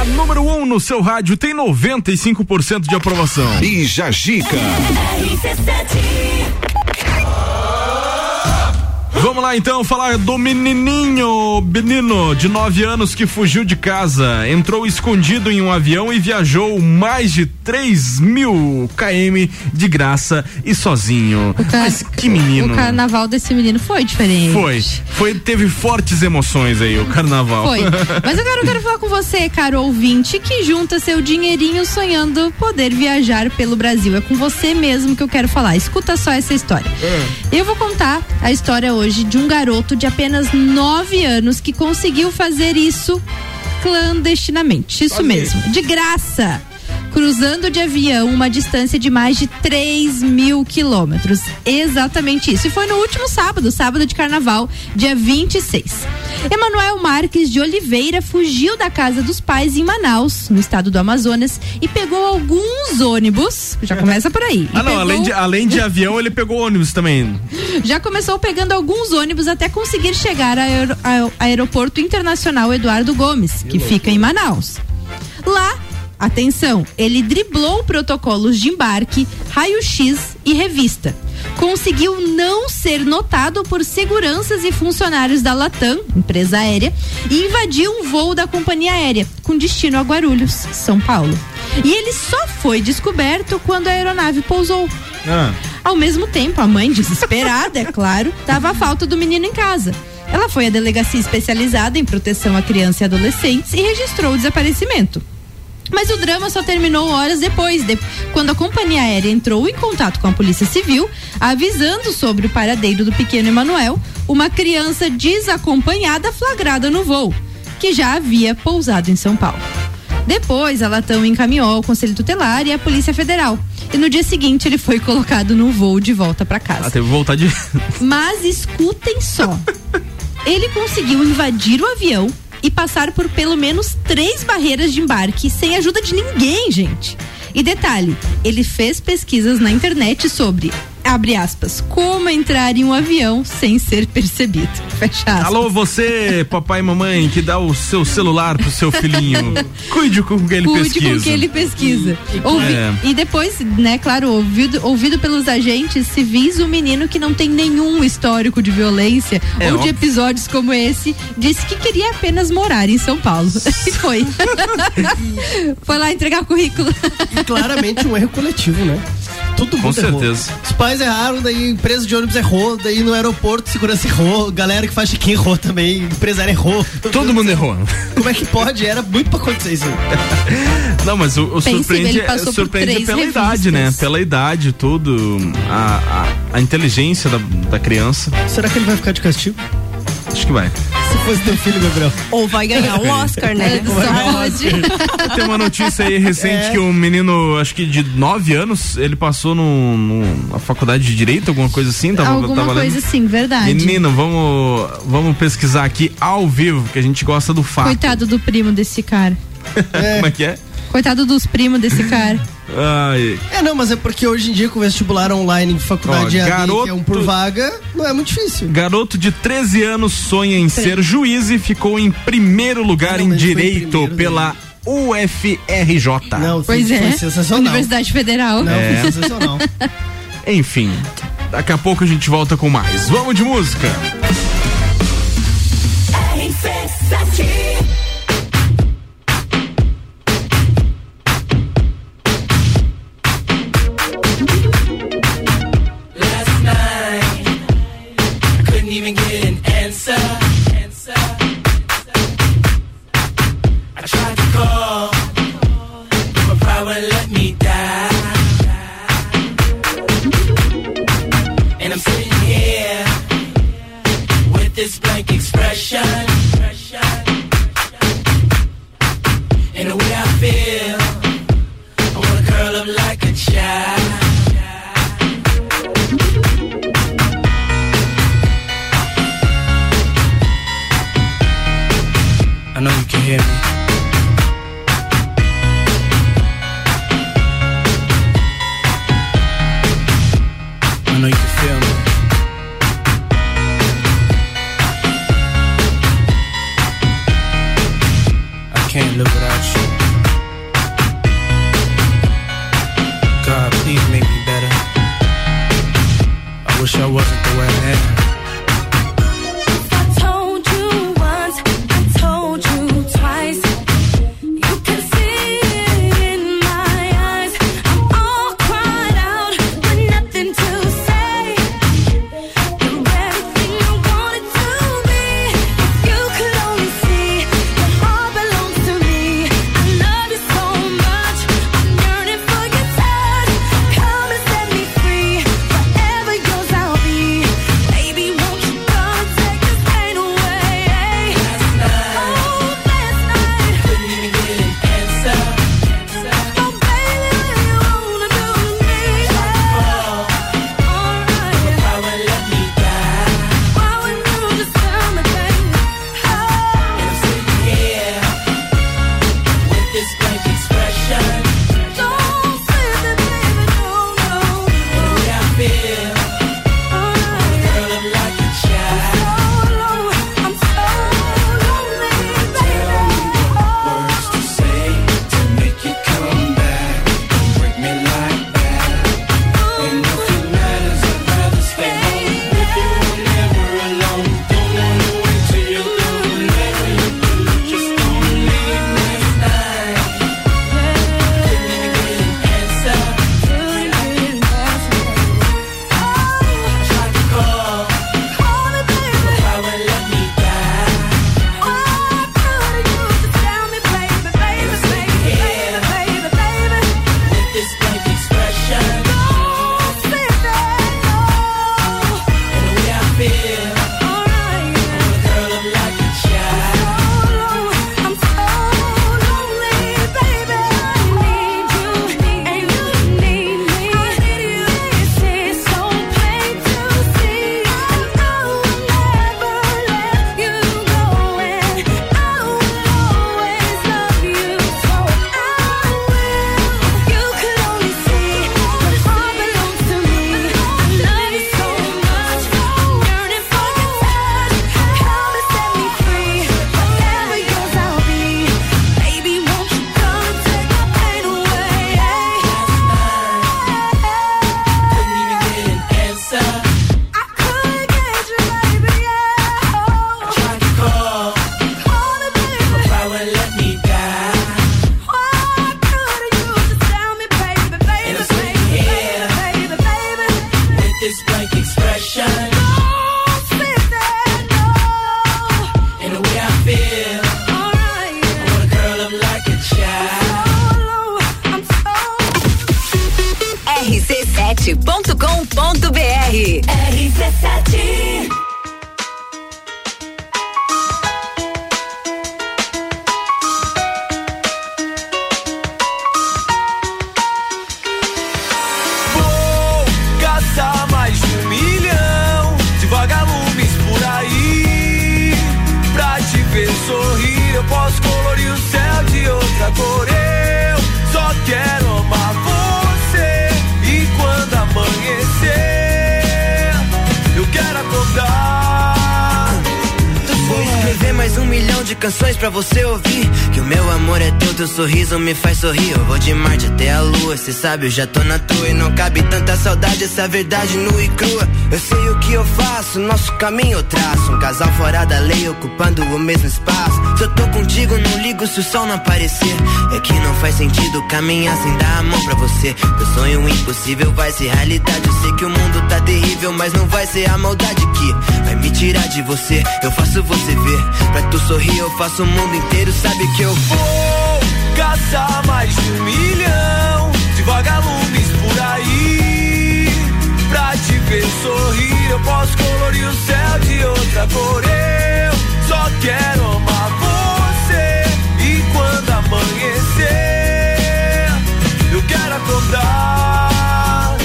S1: A número 1 um no seu rádio tem 95% de aprovação.
S19: E Jajica.
S1: Vamos lá então falar do menininho, menino de 9 anos que fugiu de casa, entrou escondido em um avião e viajou mais de 3 mil km de graça e sozinho.
S2: Ca-
S1: Mas que menino.
S2: O carnaval desse menino foi diferente.
S1: Foi, foi, teve fortes emoções aí o carnaval.
S2: Foi. Mas agora eu quero falar com você, caro ouvinte, que junta seu dinheirinho sonhando poder viajar pelo Brasil. É com você mesmo que eu quero falar. Escuta só essa história. Eu vou contar a história hoje de um garoto de apenas 9 anos que conseguiu fazer isso clandestinamente. Isso mesmo, de graça. Cruzando de avião uma distância de mais de 3 mil quilômetros. Exatamente isso. E foi no último sábado, sábado de carnaval, dia 26. Emanuel Marques de Oliveira fugiu da casa dos pais em Manaus, no estado do Amazonas, e pegou alguns ônibus. Já começa por aí.
S1: Ah, não,
S2: pegou-
S1: além de, além de avião, ele pegou ônibus também.
S2: já começou pegando alguns ônibus até conseguir chegar ao ao Aeroporto Internacional Eduardo Gomes, que fica em Manaus. Lá, atenção, ele driblou protocolos de embarque, raio-x e revista. Conseguiu não ser notado por seguranças e funcionários da Latam, empresa aérea, e invadiu um voo da companhia aérea, com destino a Guarulhos, São Paulo. E ele só foi descoberto quando a aeronave pousou.
S1: Ah.
S2: Ao mesmo tempo, a mãe, desesperada, é claro, dava a falta do menino em casa. Ela foi à delegacia especializada em proteção a crianças e adolescentes e registrou o desaparecimento. Mas o drama só terminou horas depois, de- quando a companhia aérea entrou em contato com a Polícia Civil, avisando sobre o paradeiro do pequeno Emanuel, uma criança desacompanhada flagrada no voo, que já havia pousado em São Paulo. Depois, a Latam encaminhou ao Conselho Tutelar e à Polícia Federal. E no dia seguinte, ele foi colocado no voo de volta para casa.
S1: Ah, teve que voltar de.
S2: Mas escutem só. Ele conseguiu invadir o avião e passar por pelo menos três barreiras de embarque sem ajuda de ninguém, gente. E detalhe, ele fez pesquisas na internet sobre, abre aspas, como entrar em um avião sem ser percebido. Fecha aspas.
S1: Alô, você, papai e mamãe, que dá o seu celular pro seu filhinho. Cuide com o que ele
S2: Cuide
S1: pesquisa.
S2: com o que ele pesquisa. Ouvi-
S1: É.
S2: E depois, né, claro, ouvido, ouvido pelos agentes civis, o menino que não tem nenhum histórico de violência
S1: É,
S2: ou de episódios como esse, disse que queria apenas morar em São Paulo. E foi. foi lá entregar currículo.
S3: E claramente um erro coletivo, né? Todo mundo
S1: Com
S3: errou.
S1: certeza.
S3: Os pais erraram, daí a empresa de ônibus errou, daí no aeroporto segurança errou, galera que faz check-in errou também, empresário errou.
S1: Todo mundo errou.
S3: Como é que pode? Era muito pra acontecer isso.
S1: Não, mas o, o surpreende,
S2: por
S1: surpreende pela
S2: revistas.
S1: idade, né? Pela idade, tudo. A, a, a inteligência da, da criança.
S3: Será que ele vai ficar de castigo?
S1: Acho que vai.
S3: Se fosse teu filho, Gabriel.
S4: Ou vai ganhar um Oscar, né?
S2: Só pode.
S1: Tem uma notícia aí recente
S3: É.
S1: que um menino, acho que de 9 anos, ele passou no, no- na faculdade de Direito, alguma coisa assim. Tava,
S2: Alguma
S1: tava lendo.
S2: coisa assim, verdade.
S1: Menino, vamos, vamos pesquisar aqui ao vivo, que a gente gosta do fato.
S2: Coitado do primo desse cara.
S1: Como é que é?
S2: Coitado dos primos desse cara.
S1: Ai,
S3: É, não, mas é porque hoje em dia com o vestibular online de faculdade
S1: Ó, garoto-
S3: que é um por vaga, não é muito difícil.
S1: Garoto de 13 anos sonha em ser juiz e ficou em primeiro lugar
S3: Não,
S1: em Direito
S3: primeiro,
S1: pela UFRJ.
S3: Não,
S2: Pois
S3: foi
S2: é.
S3: sensacional.
S2: Universidade Federal.
S3: Não,
S1: É.
S3: foi sensacional.
S1: Enfim, daqui a pouco a gente volta com mais. Vamos de música.
S6: Last
S21: sabe, eu já tô na tua. E não cabe tanta saudade, essa verdade nua e crua. Eu sei o que eu faço, nosso caminho eu traço. Um casal fora da lei, ocupando o mesmo espaço. Se eu tô contigo, não ligo se o sol não aparecer. É que não faz sentido caminhar sem dar a mão pra você. Meu sonho impossível vai ser realidade. Eu sei que o mundo tá terrível, mas não vai ser a maldade que vai me tirar de você. Eu faço você ver. Pra tu sorrir, eu faço o mundo inteiro. Sabe que eu
S22: Vou caçar mais de um milhão vagalumes por aí. Pra te ver sorrir, eu posso colorir o céu de outra cor. Eu só quero amar você. E quando amanhecer, eu quero acordar.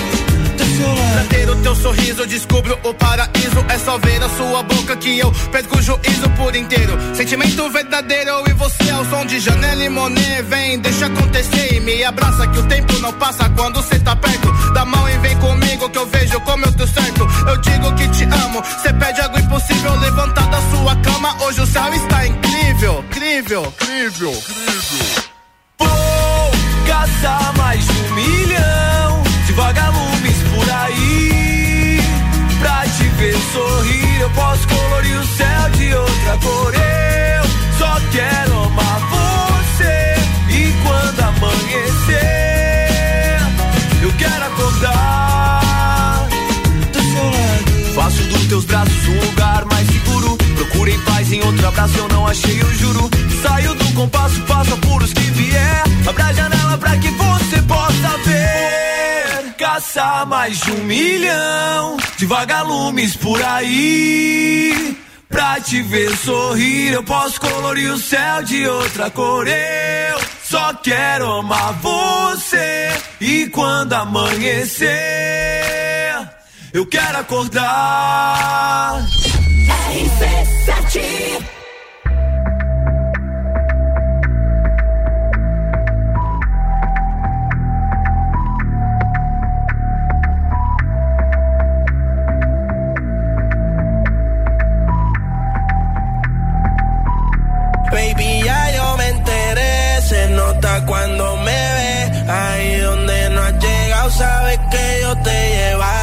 S23: Pra ter o teu sorriso, eu descubro o paraíso. É só ver a sua boca que eu perco o juízo por inteiro. Sentimento verdadeiro, e você ao som de Janela e Monet. Vem, deixa acontecer e me abraça que o tempo não passa quando cê tá perto. Dá mão e vem comigo que eu vejo como eu tô certo. Eu digo que te amo, cê pede algo impossível. Levantar da sua cama, hoje o céu está incrível, incrível, incrível, incrível.
S22: Vou caçar mais um milhão de vagalumes por aí. Ver sorrir, eu posso colorir o céu de outra cor. Eu só quero amar você. E quando amanhecer, eu quero acordar. Faço dos teus braços um lugar mais seguro. Procurei paz em outro abraço, eu não achei, eu juro. Saio do compasso, passa por os que vier. Abre a janela pra que você possa ver. Caçar mais de um milhão de vagalumes por aí. Pra te ver sorrir, eu posso colorir o céu de outra cor. Eu só quero amar você. E quando amanhecer, eu quero acordar.
S24: RC7
S25: Baby, ya yo me enteré, se nota cuando me ve. Ahí donde no has llegado, sabes que yo te llevaré.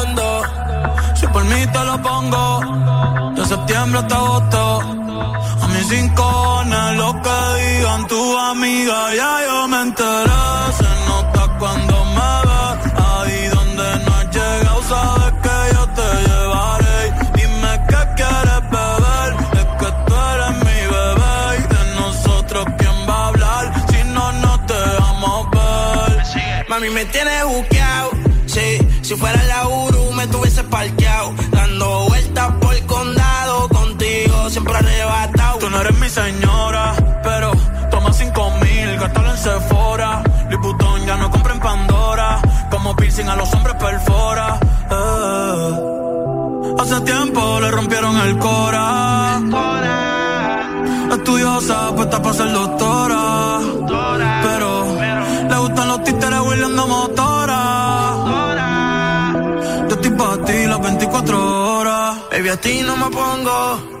S22: Si por mí te lo pongo De septiembre hasta agosto. A mis cinco lo que digan tu amiga Ya yo me enteré señora, pero toma cinco mil, gástalo en Sephora. Liputón ya no compra en Pandora, como piercing a los hombres perfora. Eh. Hace tiempo le rompieron el cora. Estudiosa, puesta para ser doctora. Pero le gustan los títeres huirleando motora. Yo estoy para ti las 24 horas.
S25: Baby, a ti no me pongo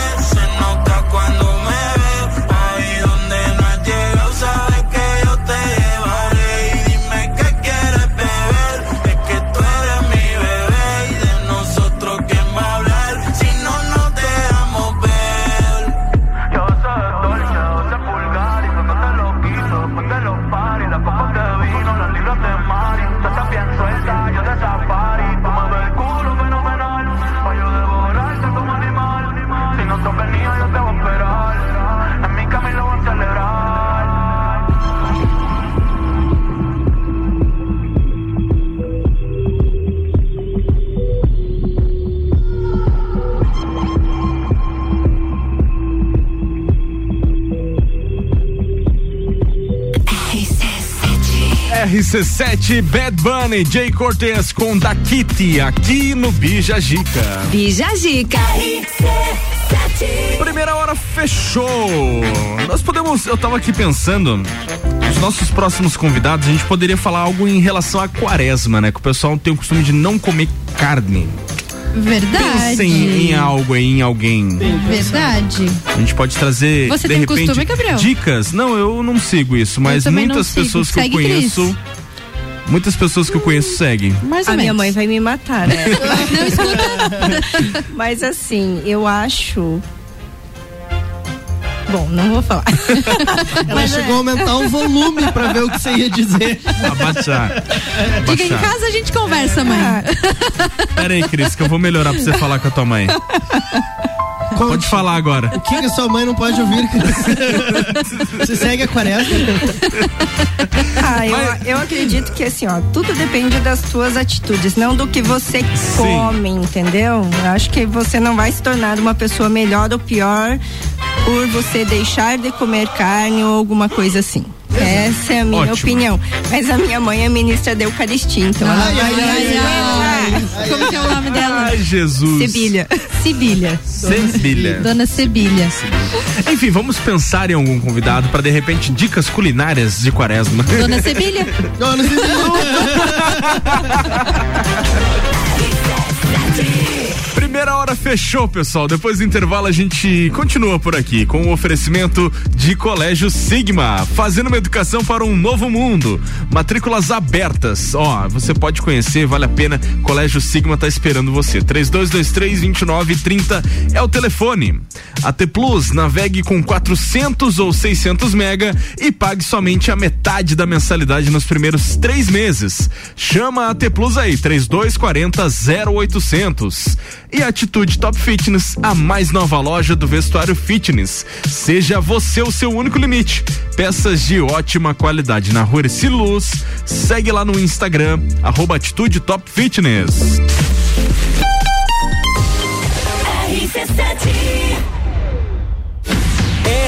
S1: RC7 Bad Bunny, Jay Cortez com Da Kitty aqui no Bija Gica.
S5: Bija Gica.
S1: Primeira hora fechou. Nós podemos, eu tava aqui pensando, os nossos próximos convidados, a gente poderia falar algo em relação à quaresma, né? Que o pessoal tem o costume de não comer carne.
S2: Verdade.
S1: Pensem em algo aí, em alguém.
S2: Verdade.
S1: A gente pode trazer,
S2: Você
S1: de
S2: tem
S1: repente,
S2: costume, Gabriel?
S1: dicas. Não, eu não sigo isso, mas muitas
S2: sigo.
S1: pessoas que eu
S2: Segue, Cris.
S1: conheço. Muitas pessoas que eu conheço seguem.
S2: Mais
S4: a
S2: ou
S4: minha
S2: menos.
S4: mãe vai me matar, né?
S2: Não escuta.
S4: Mas assim, eu acho. Bom, não vou falar.
S3: Ela chegou a aumentar o volume pra ver o que você ia dizer.
S1: Abaixar.
S2: Diga em casa a gente conversa, mãe.
S1: Pera aí, Cris, que eu vou melhorar pra você falar com a tua mãe. Pode falar agora.
S3: O que, que a sua mãe não pode ouvir? Você segue a quaresma?
S4: Ah, eu, eu acredito que assim, ó, tudo depende das tuas atitudes, não do que você come, entendeu? Eu acho que você não vai se tornar uma pessoa melhor ou pior por você deixar de comer carne ou alguma coisa assim. Essa é a minha
S2: Ótimo.
S4: opinião. Mas a minha mãe é ministra da Eucaristia, então ela
S2: Ai,
S4: vai
S2: ai, Como que é o nome dela?
S1: Ai, Jesus.
S4: Sibilha.
S2: Sibilha.
S1: Sebilha.
S2: Dona Sebilha.
S1: Enfim, vamos pensar em algum convidado para de repente dicas culinárias de quaresma.
S2: Dona Sebilha.
S3: Dona
S1: Primeira hora fechou, pessoal. Depois do intervalo a gente continua por aqui com o oferecimento de Colégio Sigma, fazendo uma educação para um novo mundo. Matrículas abertas. Ó, você pode conhecer, vale a pena. Colégio Sigma tá esperando você. 3223 2930 é o telefone. AT Plus, navegue com 400 ou 600 mega e pague somente a metade da mensalidade nos primeiros três meses. Chama a AT Plus aí, 3240 0800. E Atitude Top Fitness, a mais nova loja do vestuário fitness. Seja você o seu único limite. Peças de ótima qualidade na rua Luz. Segue lá no Instagram, arroba Atitude Top Fitness.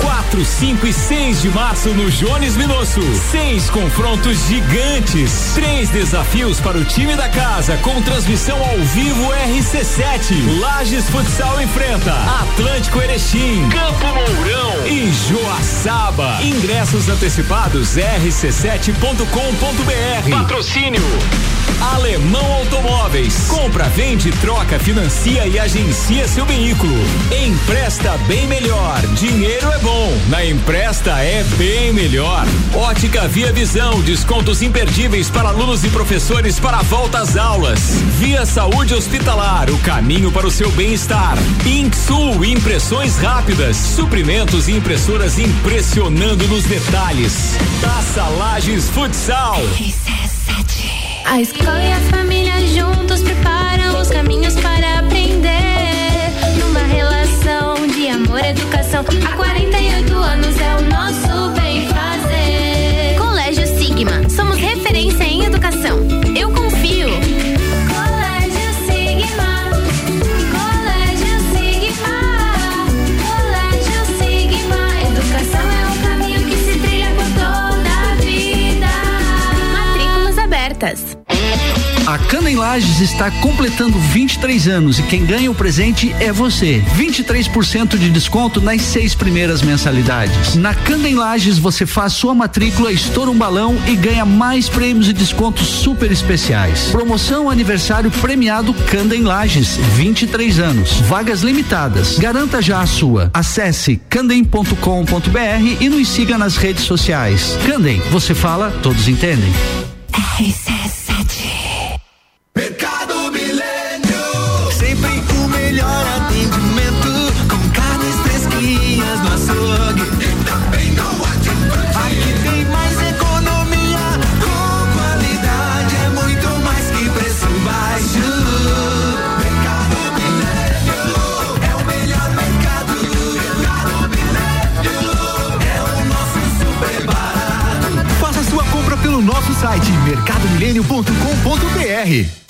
S20: 4, 5 e 6 de março no Jones Minosso. Seis confrontos gigantes. Três desafios para o time da casa com transmissão ao vivo RC7. Lages Futsal enfrenta Atlântico Erechim, Campo Mourão e Joaçaba. Ingressos antecipados rc7.com.br. Patrocínio Alemão Automóveis. Compra, vende, troca, financia e agencia seu veículo. Empresta bem melhor. Dinheiro é bom. Na Empresta é bem melhor. Ótica Via Visão. Descontos imperdíveis para alunos e professores para a volta às aulas. Via Saúde Hospitalar. O caminho para o seu bem-estar. Inksul. Impressões rápidas. Suprimentos e impressoras impressionando nos detalhes. Taça Lages Futsal.
S8: A escola e a família juntos preparam os caminhos para aprender. Numa relação de amor educação. Há 48 anos é o
S26: Lages está completando 23 anos e quem ganha o presente é você. 23% de desconto nas seis primeiras mensalidades. Na Candem Lages você faz sua matrícula, estoura um balão e ganha mais prêmios e descontos super especiais. Promoção aniversário premiado Candem Lages, 23 anos. Vagas limitadas. Garanta já a sua. Acesse candem.com.br e nos siga nas redes sociais. Candem, você fala, todos entendem.
S27: Mercado
S28: mercadomilênio.com.br.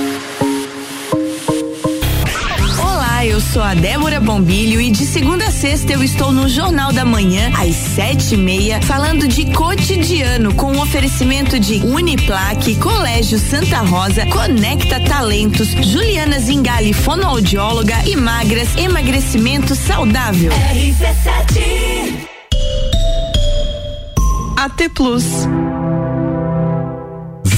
S29: Sou a Débora Bombilho e de segunda a sexta eu estou no Jornal da Manhã, às sete e meia, falando de cotidiano, com o oferecimento de Uniplaque, Colégio Santa Rosa, Conecta Talentos, Juliana Zingali, fonoaudióloga e magras, emagrecimento saudável.
S27: RC7
S29: AT Plus.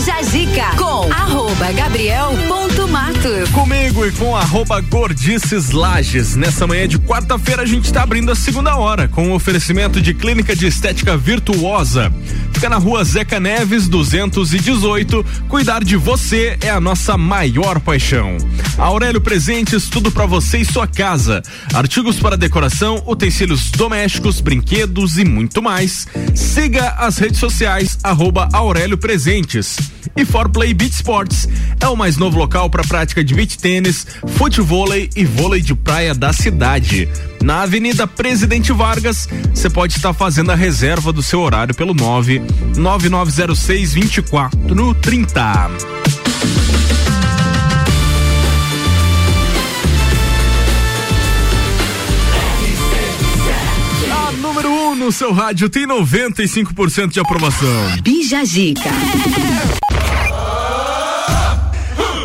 S5: Bija Zica com arroba.
S1: Comigo e com arroba Gordices Lages. Nessa manhã de quarta-feira a gente está abrindo a segunda hora com o oferecimento de Clínica de Estética Virtuosa. Fica na rua Zeca Neves 218. Cuidar de você é a nossa maior paixão. Aurélio Presentes, tudo para você e sua casa. Artigos para decoração, utensílios domésticos, brinquedos e muito mais. Siga as redes sociais arroba Aurélio Presentes. E For Play Beach Sports é o mais novo local para prática de beach tênis, futevôlei e vôlei de praia da cidade. Na Avenida Presidente Vargas, você pode estar fazendo a reserva do seu horário pelo 9 9906 2430. No seu rádio tem 95% de aprovação.
S5: Bija Zica.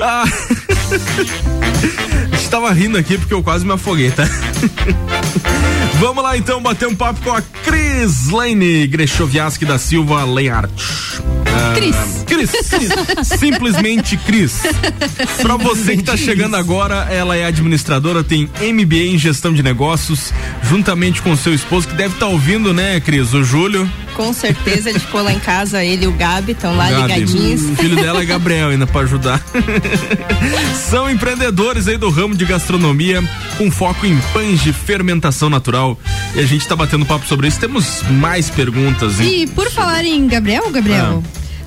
S1: Ah. A gente tava rindo aqui porque eu quase me afoguei, tá? Vamos lá então bater um papo com a Cris Lane Grechoviaski da Silva Leart.
S2: Cris.
S1: Cris. Simplesmente Cris. Pra você que tá chegando agora, ela é administradora, tem MBA em gestão de negócios, juntamente com seu esposo, que deve estar ouvindo, né, Cris? O Júlio.
S4: Com certeza ele ficou lá em casa, ele e o Gabi estão lá
S1: Gabi,
S4: ligadinhos.
S1: O filho dela é Gabriel, ainda pra ajudar. São empreendedores aí do ramo de gastronomia, com foco em pães de fermentação natural. E a gente tá batendo papo sobre isso. Temos mais perguntas?
S2: E por falar em Gabriel, Gabriel.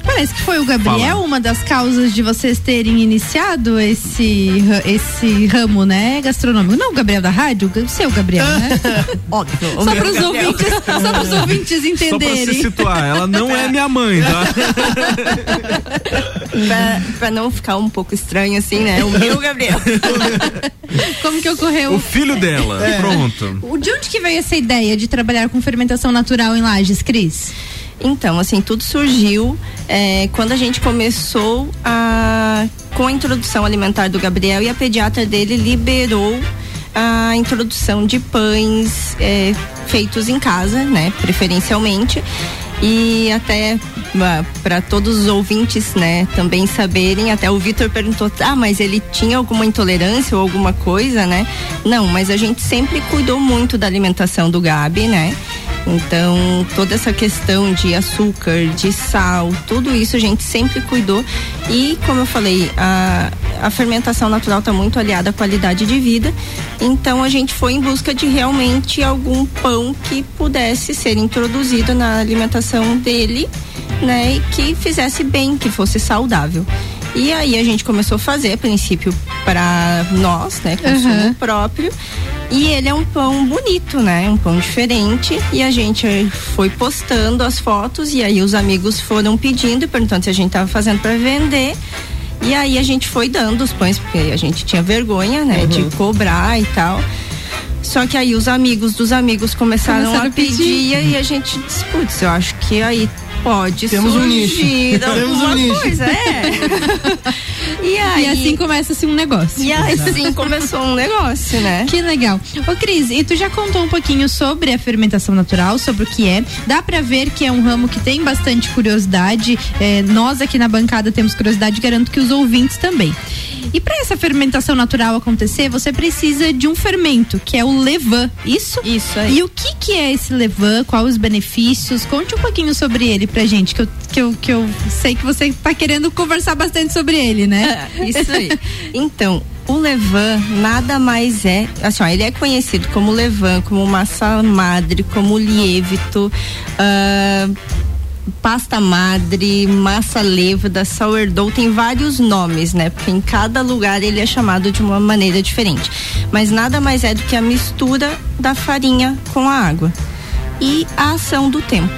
S2: Parece que foi o Gabriel
S1: Fala.
S2: uma das causas de vocês terem iniciado esse, esse ramo, né, gastronômico. Não o Gabriel da rádio, o seu Gabriel, né?
S4: Óbvio. o
S2: Só para os
S4: Gabriel.
S2: ouvintes, só pros ouvintes
S1: Só pra se
S2: entenderem.
S1: situar, ela não é minha mãe, tá?
S4: pra, pra não ficar um pouco estranho assim, né? O meu Gabriel.
S2: Como que ocorreu?
S1: O filho dela,
S4: É.
S1: pronto.
S2: O- De onde que veio essa ideia de trabalhar com fermentação natural em Lages, Cris?
S4: Então, assim, tudo surgiu é, quando a gente começou a, com a introdução alimentar do Gabriel e a pediatra dele liberou a introdução de pães é, feitos em casa, né, preferencialmente. E até para todos os ouvintes, né, também saberem, até o Vitor perguntou, ah, mas ele tinha alguma intolerância ou alguma coisa, né? Não, mas a gente sempre cuidou muito da alimentação do Gabi, né? Então, toda essa questão de açúcar, de sal, tudo isso a gente sempre cuidou. E, como eu falei, a, a fermentação natural está muito aliada à qualidade de vida. Então, a gente foi em busca de realmente algum pão que pudesse ser introduzido na alimentação dele, né? E que fizesse bem, que fosse saudável. E aí a gente começou a fazer, a princípio, para nós, né? Consumo
S2: Uhum.
S4: próprio. E ele é um pão bonito, né? Um pão diferente. E a gente eh, foi postando as fotos e aí os amigos foram pedindo, perguntando se a gente tava fazendo para vender. E aí a gente foi dando os pães, porque a gente tinha vergonha, né? De cobrar e tal. Só que aí os amigos dos amigos começaram,
S2: Começaram
S4: a
S2: a pedir.
S4: pedir e a gente disse, putz, eu acho que aí pode
S3: Temos um nicho.
S4: surgir
S3: Temos um
S4: alguma
S3: nicho.
S4: coisa, é. e aí,
S2: E assim começa-se um negócio.
S4: e assim começou um negócio, né?
S2: Que legal. Ô Cris, e tu já contou um pouquinho sobre a fermentação natural, sobre o que é. Dá pra ver que é um ramo que tem bastante curiosidade. É, nós aqui na bancada temos curiosidade, garanto que os ouvintes também. E para essa fermentação natural acontecer, você precisa de um fermento, que é o levain. Isso?
S4: Isso aí.
S2: E o que que é esse levain? Quais os benefícios? Conte um pouquinho sobre ele pra gente, que eu, que eu, que eu sei que você tá querendo conversar bastante sobre ele, né?
S4: Isso aí. Então, o levain nada mais é, assim, ó, ele é conhecido como levain, como massa madre, como lievito, ah, pasta madre, massa levada, sourdough, tem vários nomes, né? Porque em cada lugar ele é chamado de uma maneira diferente. Mas nada mais é do que a mistura da farinha com a água e a ação do tempo.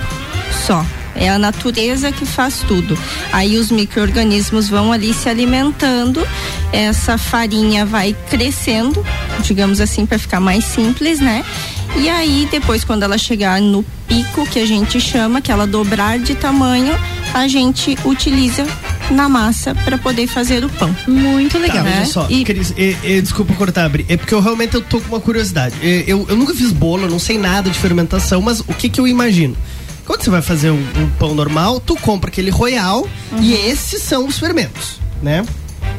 S4: Só. É a natureza que faz tudo. Aí os micro-organismos vão ali se alimentando, essa farinha vai crescendo, digamos assim, para ficar mais simples, né? E aí, depois, quando ela chegar no pico, que a gente chama, que ela dobrar de tamanho, a gente utiliza na massa para poder fazer o pão.
S2: Muito
S3: Tá, veja só, Cris, e- e, desculpa cortar, Bri, é porque eu realmente eu tô com uma curiosidade. E, Eu, eu nunca fiz bolo, eu não sei nada de fermentação, mas o que que eu imagino? Quando você vai fazer um, um pão normal, tu compra aquele royal e esses são os fermentos, né?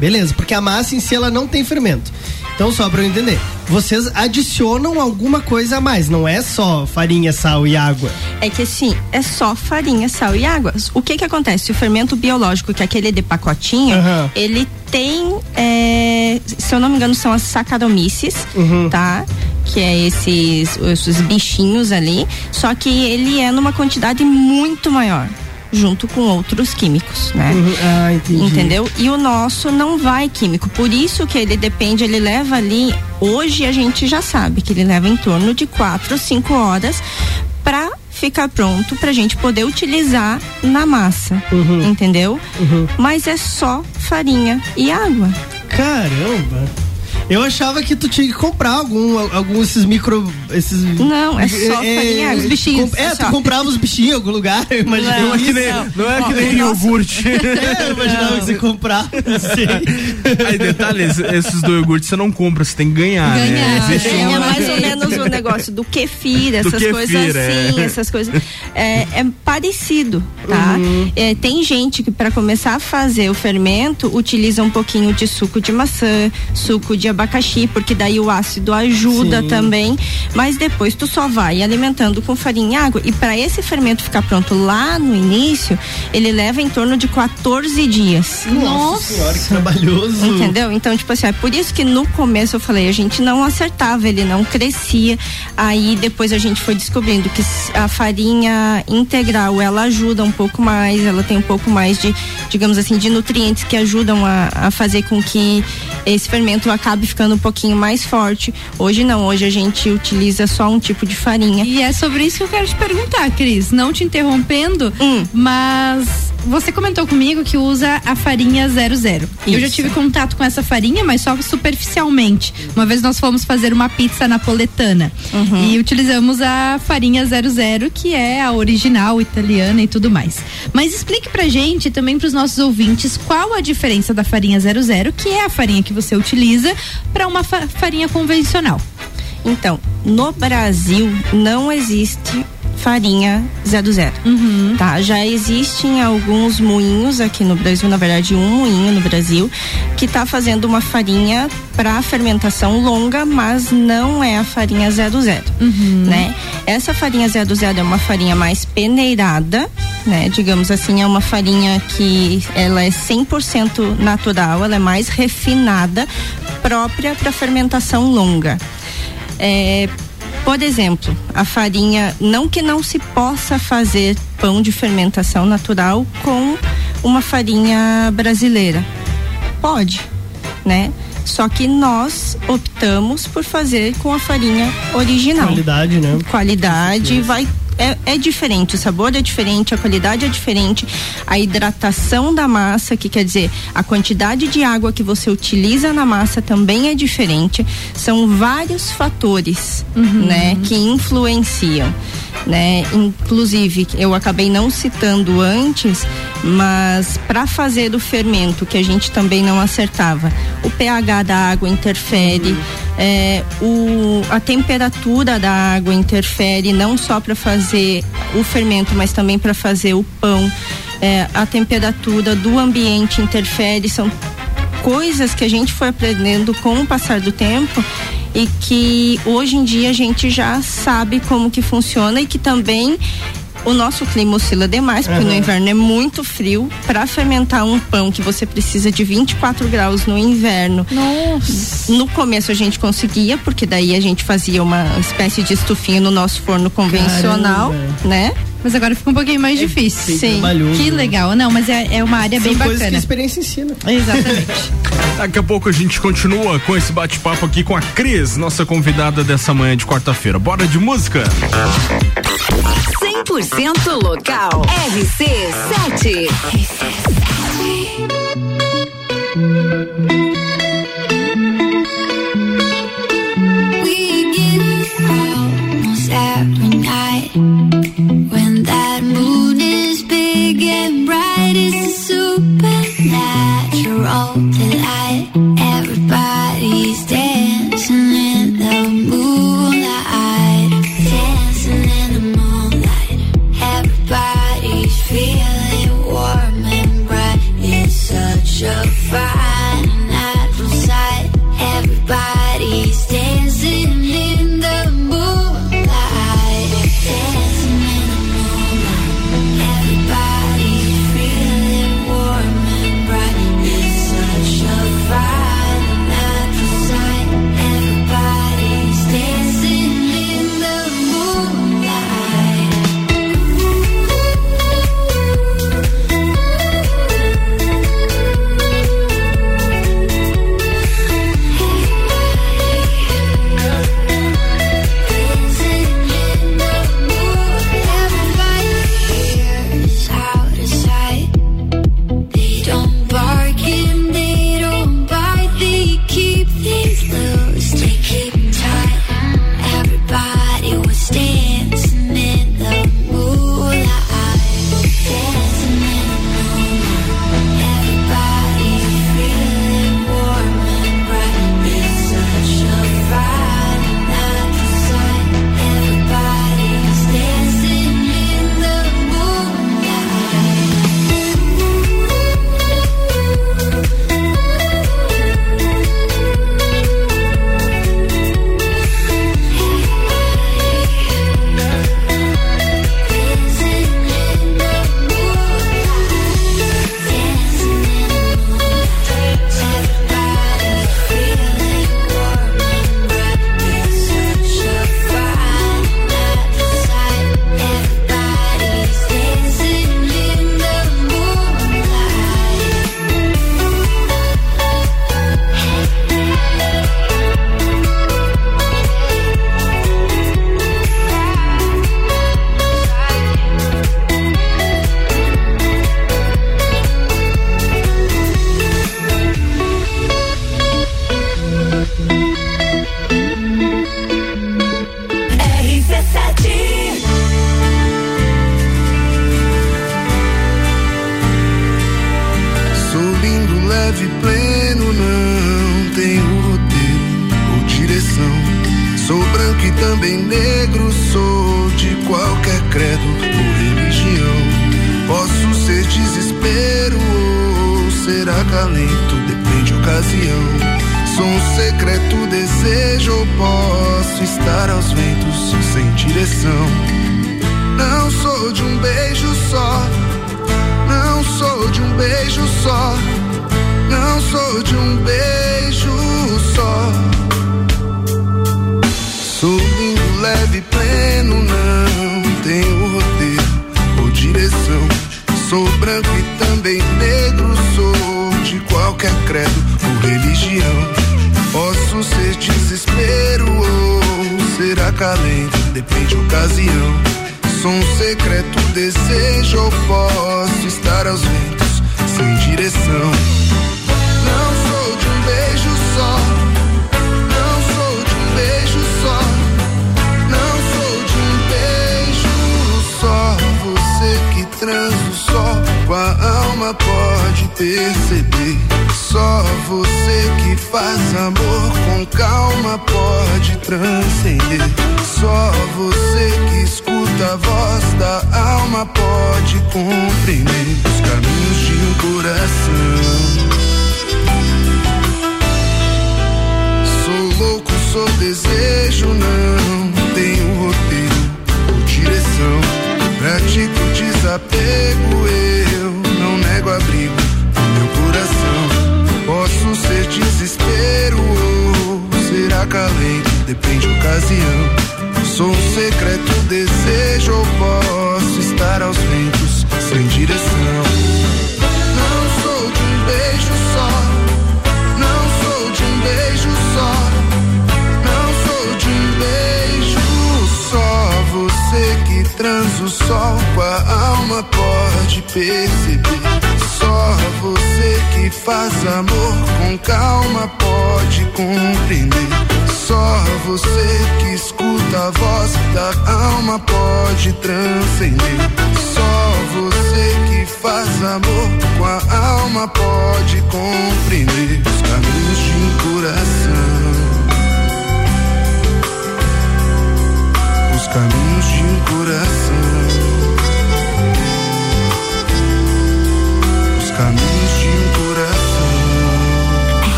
S3: Beleza, porque a massa em si ela não tem fermento. Então, só pra eu entender, vocês adicionam alguma coisa a mais, não é só farinha, sal e água.
S4: É que assim, é só farinha, sal e água. O que que acontece? O fermento biológico, que é aquele de pacotinho,
S3: Aham.
S4: ele tem, é, se eu não me engano, são as saccharomyces, tá? Que é esses, esses bichinhos ali. Só que ele é numa quantidade muito maior. Junto com outros químicos, né?
S3: Uhum. Ah, entendi.
S4: Entendeu? E o nosso não vai químico. Por isso que ele depende, ele leva ali. Hoje a gente já sabe que ele leva em torno de quatro, cinco horas para ficar pronto pra gente poder utilizar na massa. Entendeu? Mas é só farinha e água.
S3: Caramba! Eu achava que tu tinha que comprar algum, algum esses micro. Esses,
S4: Não, é só farinha, os bichinhos,
S3: é, tu comprava os bichinhos em algum lugar, eu imaginei.
S1: Não é que
S3: isso.
S1: nem, não é que nem iogurte.
S3: É, eu imaginava que você comprava. Sim.
S1: Aí, detalhe, esse- esses do iogurte você não compra, você tem que ganhar, né?
S4: Ganhar.
S1: Existe
S4: É, mais ou menos o negócio do kefir, essas
S1: kefir,
S4: coisas assim,
S1: é.
S4: essas coisas. É, é parecido, tá?
S1: Uhum.
S4: É, tem gente que para começar a fazer o fermento utiliza um pouquinho de suco de maçã, suco de abacaxi, porque daí o ácido ajuda
S30: Sim.
S4: também. Mas depois tu só vai alimentando com farinha e água. E para esse fermento ficar pronto lá no início, ele leva em torno de 14 dias.
S3: Nossa senhora, que trabalhoso.
S4: Entendeu? Então, tipo assim, é por isso que no começo eu falei, a gente não acertava, ele não crescia. Aí depois a gente foi descobrindo que a farinha integral, ela ajuda um pouco mais, ela tem um pouco mais de, digamos assim, de nutrientes que ajudam a, a fazer com que esse fermento acabe ficando um pouquinho mais forte. Hoje não, hoje a gente utiliza só um tipo de farinha.
S2: E é sobre isso que eu quero te perguntar, Cris. Não te interrompendo,
S4: Hum.
S2: mas você comentou comigo que usa a farinha 00. Eu já
S4: Isso.
S2: tive contato com essa farinha, mas só superficialmente. Uma vez nós fomos fazer uma pizza napoletana
S4: Uhum.
S2: e utilizamos a farinha 00, que é a original italiana e tudo mais. Mas explique pra gente e também pros nossos ouvintes qual a diferença da farinha 00, que é a farinha que você utiliza, para uma fa- farinha convencional.
S4: Então, no Brasil não existe farinha 00.
S2: Uhum.
S4: Tá? Já existem alguns moinhos aqui no Brasil, na verdade um moinho no Brasil, que está fazendo uma farinha para fermentação longa, mas não é a farinha 00,
S2: Uhum.
S4: né? Essa farinha 00 é uma farinha mais peneirada, né? Digamos assim, é uma farinha que ela é 100% natural, ela é mais refinada, própria para fermentação longa. É, por exemplo, a farinha, não que não se possa fazer pão de fermentação natural com uma farinha brasileira. Pode, né? Só que nós optamos por fazer com a farinha original.
S3: Qualidade, né?
S4: Qualidade vai é, é diferente, o sabor é diferente, a qualidade é diferente, a hidratação da massa, que quer dizer, a quantidade de água que você utiliza na massa também é diferente. São vários fatores, né, que influenciam, né? Inclusive, eu acabei não citando antes, mas para fazer o fermento, que a gente também não acertava, o pH da água interfere, é, o, a temperatura da água interfere não só para fazer o fermento, mas também para fazer o pão. É, a temperatura do ambiente interfere, são coisas que a gente foi aprendendo com o passar do tempo e que hoje em dia a gente já sabe como que funciona e que também o nosso clima oscila demais, porque no
S3: Aham.
S4: inverno é muito frio. Para fermentar um pão que você precisa de 24 graus no inverno.
S2: Nossa.
S4: No começo a gente conseguia, porque daí a gente fazia uma espécie de estufinho no nosso forno convencional,
S2: Caramba.
S4: né?
S2: Mas agora fica um pouquinho mais é difícil.
S4: Sim.
S2: Que
S3: né?
S2: legal. Não, mas é, é uma área
S3: São bem coisas. Que a experiência ensina.
S2: Exatamente.
S1: Daqui a pouco a gente continua com esse bate-papo aqui com a Cris, nossa convidada dessa manhã de quarta-feira. Bora de música?
S5: 100% local. RC7.
S8: RC7.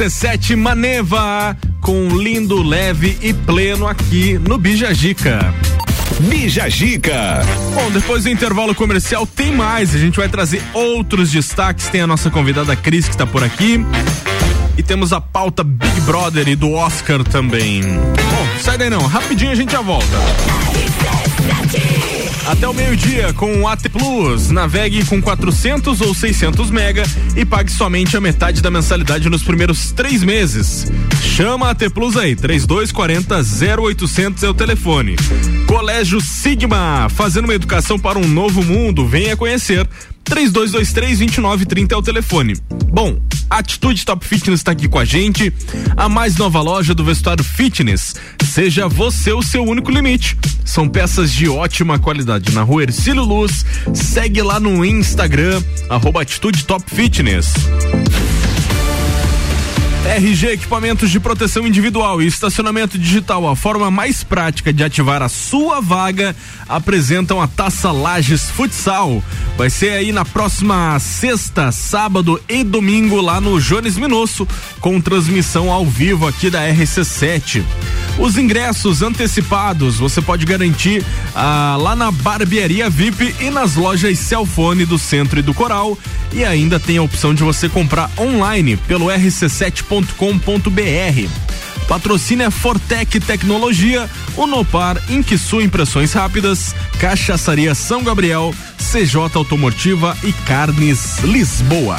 S1: RC7 Maneva com lindo, leve e pleno aqui no Bijagica.
S15: Bijagica.
S1: Bom, depois do intervalo comercial tem mais. A gente vai trazer outros destaques. Tem a nossa convidada Cris que está por aqui. E temos a pauta Big Brother e do Oscar também. Bom, sai daí não, rapidinho a gente já volta. Até o meio-dia com o AT Plus. Navegue com 400 ou 600 mega e pague somente a metade da mensalidade nos primeiros três meses. Chama a AT Plus aí, 3240 0800 é o telefone. Colégio Sigma, fazendo uma educação para um novo mundo. Venha conhecer. 3223-2930 é o telefone. Bom, Atitude Top Fitness está aqui com a gente. A mais nova loja do vestuário fitness. Seja você o seu único limite. São peças de ótima qualidade na rua Ercílio Luz. Segue lá no Instagram, arroba Atitude Top Fitness. RG Equipamentos de Proteção Individual e Estacionamento Digital, a forma mais prática de ativar a sua vaga, apresentam a Taça Lages Futsal. Vai ser aí na próxima sexta, sábado e domingo lá no Jones Minosso, com transmissão ao vivo aqui da RC7. Os ingressos antecipados você pode garantir ah, lá na Barbearia VIP e nas lojas Celfone do Centro e do Coral. E ainda tem a opção de você comprar online pelo rc7.com.br. Patrocínio é Fortec Tecnologia, Unopar, Inquisu Impressões Rápidas, Cachaçaria São Gabriel, CJ Automotiva e Carnes Lisboa.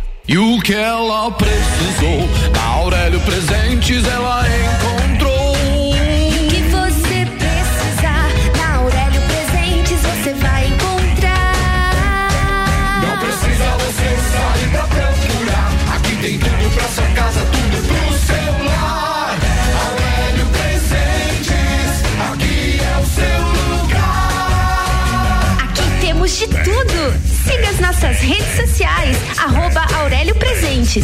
S27: E o que ela precisou, na Aurélio Presentes ela encontrou.
S8: Nossas redes sociais, arroba Aurélio Presentes.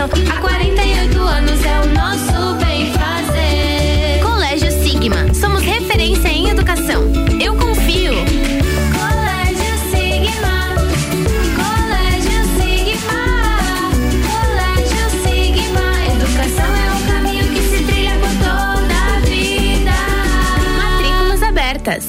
S8: educação, há 48 anos é o nosso bem fazer. Colégio Sigma, somos referência em educação. Eu confio. Colégio Sigma, Colégio Sigma, Colégio Sigma. Educação é um caminho que se trilha por toda a vida. Matrículas abertas.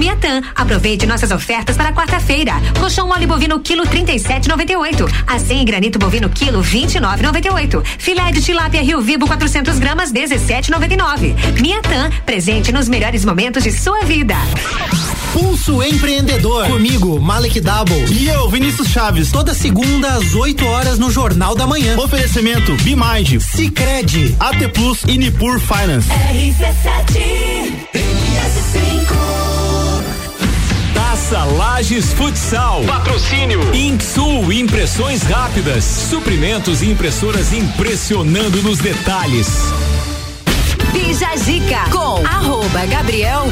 S31: Miatã. Aproveite nossas ofertas para quarta-feira. Colchão mole bovino quilo 37,98. Acém granito bovino quilo 29,98. Filé de tilápia Rio Vivo 400 gramas 17,99. Miatã, presente nos melhores momentos de sua vida.
S32: Pulso Empreendedor. Comigo, Malek Double. E eu, Vinícius Chaves. Toda segunda às 8 horas no Jornal da Manhã. Oferecimento Bimind, Cicred, AT Plus e Nipur Finance.
S20: Taça Lages Futsal. Patrocínio. Inksul Impressões Rápidas. Suprimentos e impressoras impressionando nos detalhes.
S5: Bija Zica com arroba Gabriel.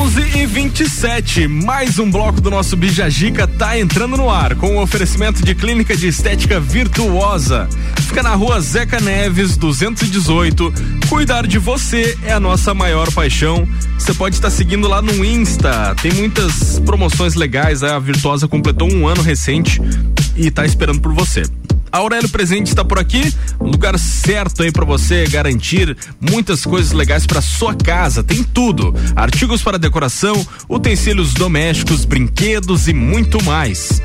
S1: 11 e 27, mais um bloco do nosso Bijagica tá entrando no ar com o oferecimento de clínica de estética virtuosa. Fica na rua Zeca Neves, 218. Cuidar de você é a nossa maior paixão. Você pode estar seguindo lá no Insta. Tem muitas promoções legais. A Virtuosa completou um ano recente e tá esperando por você. Aurélio Presente está por aqui, lugar certo aí para você garantir muitas coisas legais para sua casa. Tem tudo: artigos para decoração, utensílios domésticos, brinquedos e muito mais.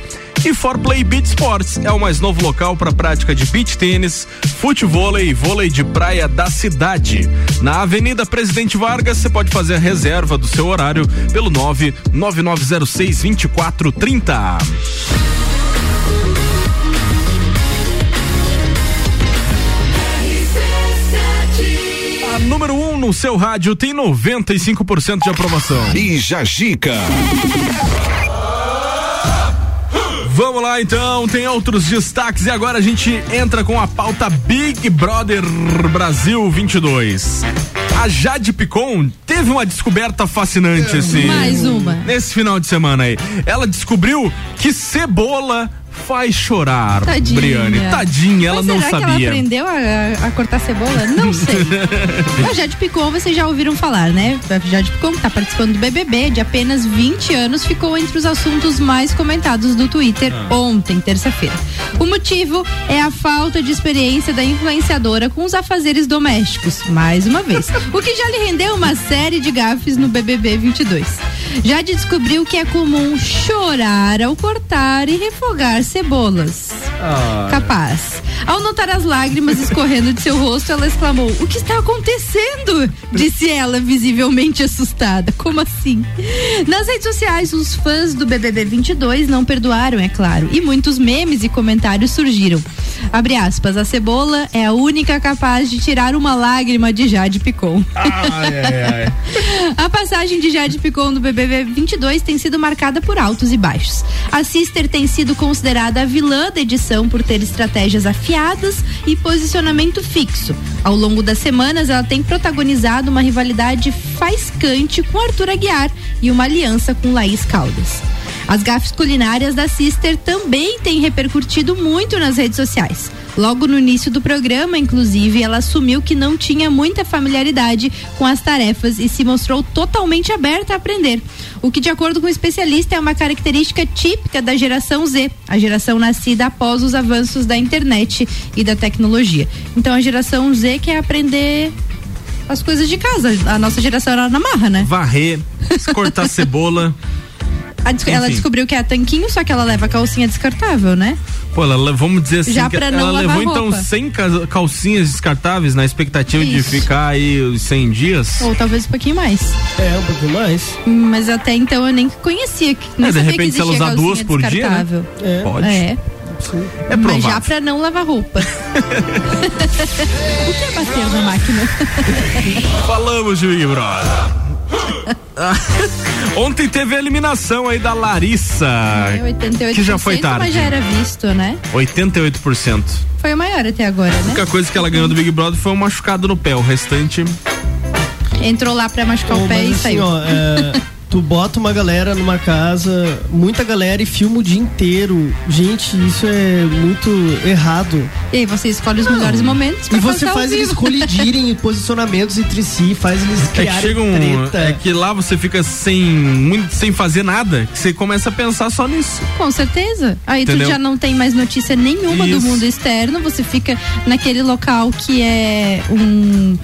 S1: E For Play Beach Sports é o mais novo local para prática de beach tênis, futevôlei e vôlei de praia da cidade. Na Avenida Presidente Vargas, você pode fazer a reserva do seu horário pelo 99906 2430. A número 1 um no no seu rádio tem 95% de aprovação.
S15: E Jajica.
S1: Vamos lá então, tem outros destaques e agora a gente entra com a pauta Big Brother Brasil 22. A Jade Picon teve uma descoberta fascinante esse
S2: Mais uma.
S1: nesse final de semana aí. Ela descobriu que cebola faz chorar,
S2: Tadinha.
S1: Briane. Tadinha, ela
S2: Mas
S1: não
S2: será que ela
S1: sabia.
S2: aprendeu a, a cortar cebola? Não sei. a Jade Picon, vocês já ouviram falar, né? A Jade Picon, que tá participando do BBB de apenas 20 anos, ficou entre os assuntos mais comentados do Twitter
S1: Ah.
S2: ontem, terça-feira. O motivo é a falta de experiência da influenciadora com os afazeres domésticos, mais uma vez. O que já lhe rendeu uma série de gafes no BBB 22. Jade descobriu que é comum chorar ao cortar e refogar cebolas.
S1: Ah.
S2: Capaz. Ao notar as lágrimas escorrendo de seu rosto, ela exclamou: O que está acontecendo? Disse ela, visivelmente assustada. Como assim? Nas redes sociais, os fãs do BBB 22 não perdoaram, é claro, e muitos memes e comentários surgiram. Abre aspas, a cebola é a única capaz de tirar uma lágrima de Jade Picon. A passagem de Jade Picon no BBB 22 tem sido marcada por altos e baixos. A Sister tem sido considerada a vilã da edição por ter estratégias afiadas e posicionamento fixo. Ao longo das semanas, ela tem protagonizado uma rivalidade faiscante com Arthur Aguiar e uma aliança com Laís Caldas. As gafes culinárias da Sister também têm repercutido muito nas redes sociais. Logo no início do programa, inclusive, ela assumiu que não tinha muita familiaridade com as tarefas e se mostrou totalmente aberta a aprender. O que, de acordo com o especialista, é uma característica típica da geração Z, a geração nascida após os avanços da internet e da tecnologia. Então, a geração Z quer aprender as coisas de casa. A nossa geração era na marra, né?
S1: Varrer, cortar cebola.
S2: A des- ela
S1: Enfim.
S2: descobriu que é tanquinho, só que ela leva calcinha descartável, né?
S1: Pô, ela, vamos dizer assim,
S2: Já
S1: que ela
S2: não
S1: levou então
S2: roupa.
S1: 100 ca- calcinhas descartáveis na expectativa de
S2: Isso.
S1: ficar aí os 100 dias.
S2: Ou talvez um pouquinho mais.
S3: É, um pouquinho mais.
S2: Mas até então eu nem conhecia. que- Nem
S1: É, de repente,
S2: que
S1: se ela usar duas por dia, né?
S3: É.
S1: Pode.
S2: É.
S1: É
S2: Mas já
S1: provável.
S2: pra não lavar roupa. o que é bater na máquina?
S1: Falamos de Big Brother. Ontem teve a eliminação aí da Larissa.
S2: É 88%,
S1: que já foi tarde.
S2: mas já era visto, né?
S1: 88%.
S2: Foi o maior até agora,
S1: A
S2: né?
S1: única coisa que ela ganhou do Big Brother foi um machucado no pé. O restante.
S2: Entrou lá pra machucar o
S3: Ô,
S2: pé
S3: mas
S2: e
S3: assim,
S2: saiu.
S3: ó, é, tu bota uma galera numa casa, muita galera e filma o dia inteiro. Gente, isso é muito errado.
S2: E aí você escolhe os melhores momentos pra
S3: E você faz eles colidirem em posicionamentos entre si, faz eles
S1: É que
S3: criarem
S1: chega um.
S3: treta.
S1: É que lá você fica sem, muito, sem fazer nada, que você começa a pensar só nisso.
S2: Com certeza. Aí
S1: Entendeu?
S2: tu já não tem mais notícia nenhuma
S1: Isso.
S2: do mundo externo, você fica naquele local que é um,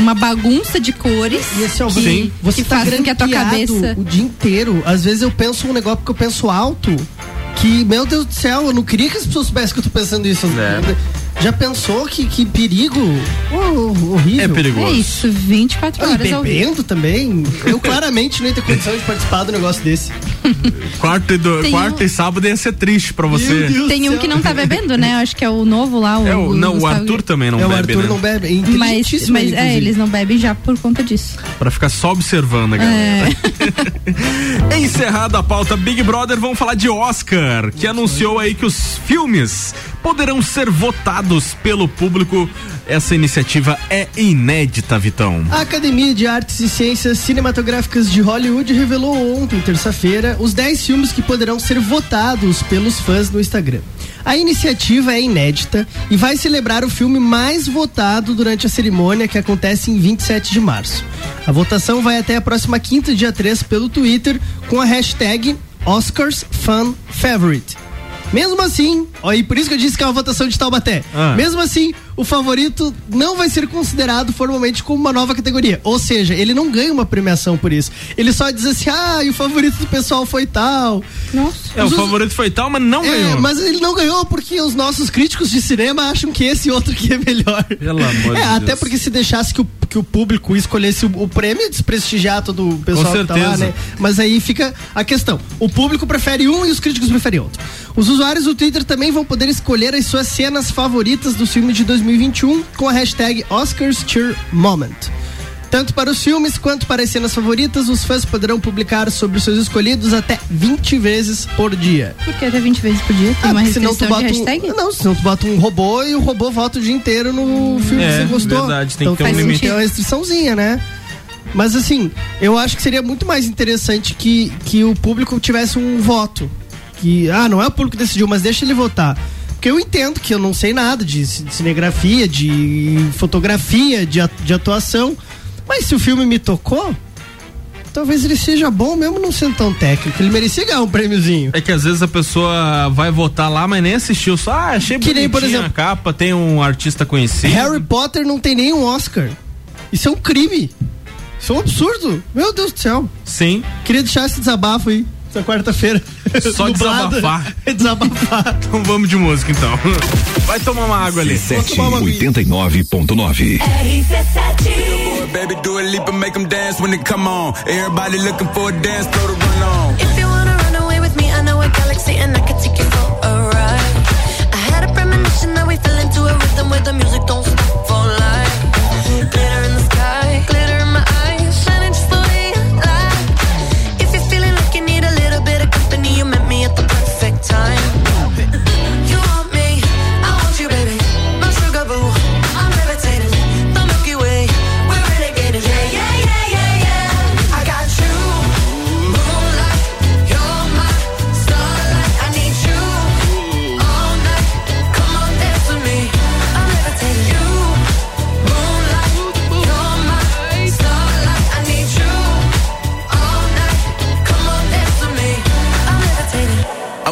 S2: uma bagunça de cores.
S3: E esse é o
S2: que,
S3: Sim. Você
S2: que
S3: tá
S2: faz com que a tua cabeça.
S3: o dia inteiro. Às vezes eu penso um negócio porque eu penso alto. Que, meu Deus do céu, eu não queria que as pessoas soubessem que eu tô pensando isso.
S1: É.
S3: Já pensou que, que perigo? Oh, horrível.
S1: É perigoso.
S2: É isso, 24
S3: Ah, e
S2: horas ao vivo.
S3: bebendo também. Eu claramente não ia ter condição de participar do negócio desse.
S1: Quarta e, do,
S2: um-
S1: e sábado ia ser triste pra você.
S3: Meu Deus
S2: Tem um
S3: céu.
S2: que não tá bebendo, né? Acho que é o novo lá. O,
S1: É, o, não, o Arthur também não
S3: é, o
S1: bebe,
S3: Arthur
S1: né?
S3: não bebe. É
S2: Mas, mas
S3: ele,
S2: é, eles não bebem já por conta disso.
S1: Pra ficar só observando a galera.
S2: É.
S1: Encerrada a pauta Big Brother, vamos falar de Oscar, que anunciou aí que os filmes poderão ser votados pelo público. Essa iniciativa é inédita, Vitão.
S3: A Academia de Artes e Ciências Cinematográficas de Hollywood revelou ontem, terça-feira, os 10 filmes que poderão ser votados pelos fãs no Instagram. A iniciativa é inédita e vai celebrar o filme mais votado durante a cerimônia que acontece em 27 de março. A votação vai até a próxima quinta, dia 3, pelo Twitter, com a hashtag OscarsFanFavorite. Mesmo assim, ó, e por isso que eu disse que é uma votação de Taubaté.
S1: Ah.
S3: Mesmo assim, o favorito não vai ser considerado formalmente como uma nova categoria. Ou seja, ele não ganha uma premiação por isso. Ele só diz assim: ah, e o favorito do pessoal foi tal.
S2: Nossa.
S1: É, o
S3: Os-
S1: favorito foi tal, mas não
S3: É,
S1: ganhou.
S3: mas ele não ganhou porque os nossos críticos de cinema acham que esse outro aqui é melhor.
S1: Pelo amor
S3: É,
S1: de
S3: até
S1: Deus.
S3: porque se deixasse que o, que o público escolhesse o, o prêmio, ia desprestigiar todo o pessoal que tá lá,
S1: certeza.
S3: né? Mas aí fica a questão. O público prefere um e os críticos preferem outro. Os usuários do Twitter também vão poder escolher as suas cenas favoritas do filme de 2021 com a hashtag OscarsCheerMoment. Tanto para os filmes quanto para as cenas favoritas, os fãs poderão publicar sobre os seus escolhidos até 20 vezes por dia.
S2: Por que até 20 vezes por dia? Tem
S3: Ah,
S2: uma
S3: senão tu bota
S2: hashtag?
S3: um, não, senão tu bota um robô e o robô volta o dia inteiro no filme
S1: É,
S3: que você gostou.
S1: verdade, tem
S3: então
S1: que ter um
S3: tem
S1: limite.
S3: ter uma restriçãozinha, né? Mas assim, eu acho que seria muito mais interessante que, que o público tivesse um voto. Que, ah, não é o público que decidiu, mas deixa ele votar. Porque eu entendo que eu não sei nada de ci- cinegrafia, de fotografia, de, de atuação. Mas se o filme me tocou, talvez ele seja bom mesmo não sendo tão técnico. Ele merecia ganhar um prêmiozinho.
S1: É que às vezes a pessoa vai votar lá, mas nem assistiu. Só, ah, achei
S3: Que nem, por exemplo,
S1: a capa, tem um artista conhecido.
S3: Harry Potter não tem nenhum Oscar. Isso é um crime. Isso é um absurdo. Meu Deus do céu.
S1: Sim.
S3: Queria deixar esse desabafo aí, essa quarta-feira.
S1: Só
S3: Nublada.
S1: desabafar.
S3: desabafar.
S1: Então vamos de música então. Vai tomar uma água ali.
S15: 89.9.
S27: Baby, do a leap and make them dance when they come on. Everybody looking for a dance, throw the run on.
S8: If you wanna run away with me, I know a galaxy and I can take you for a ride. I had a premonition that we fell into a rhythm where the music don't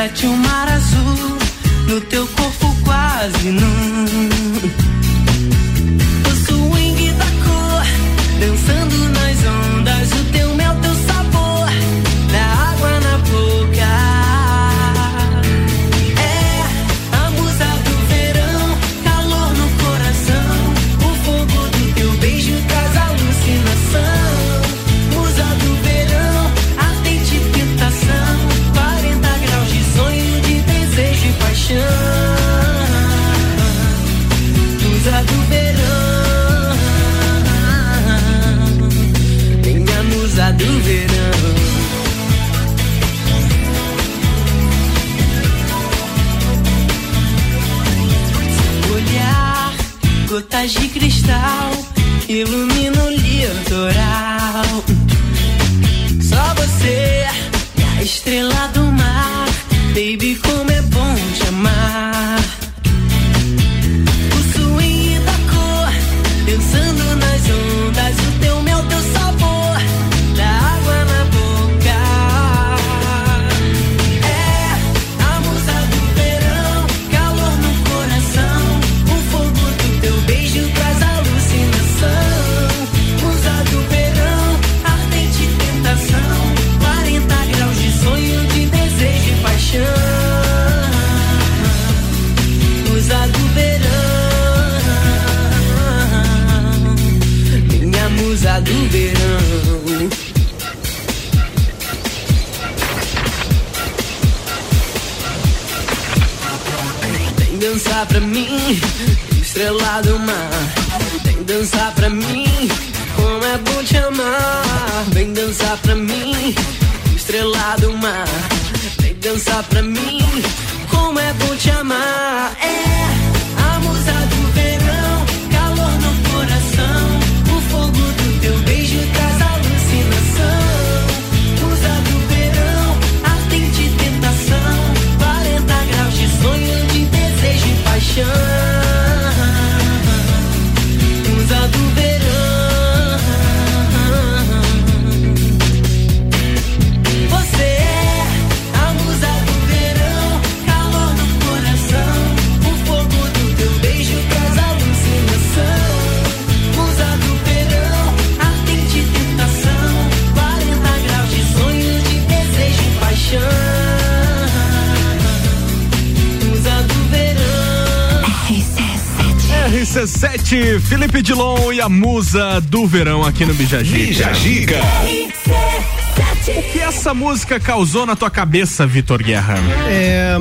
S6: Reflete o mar azul no teu corpo quase nu. Gotas de cristal ilumina o litoral.
S1: Felipe Dilon e a musa do verão aqui no Bijagica.
S15: Bijagica.
S1: O que essa música causou na tua cabeça, Vitor Guerra?
S3: É,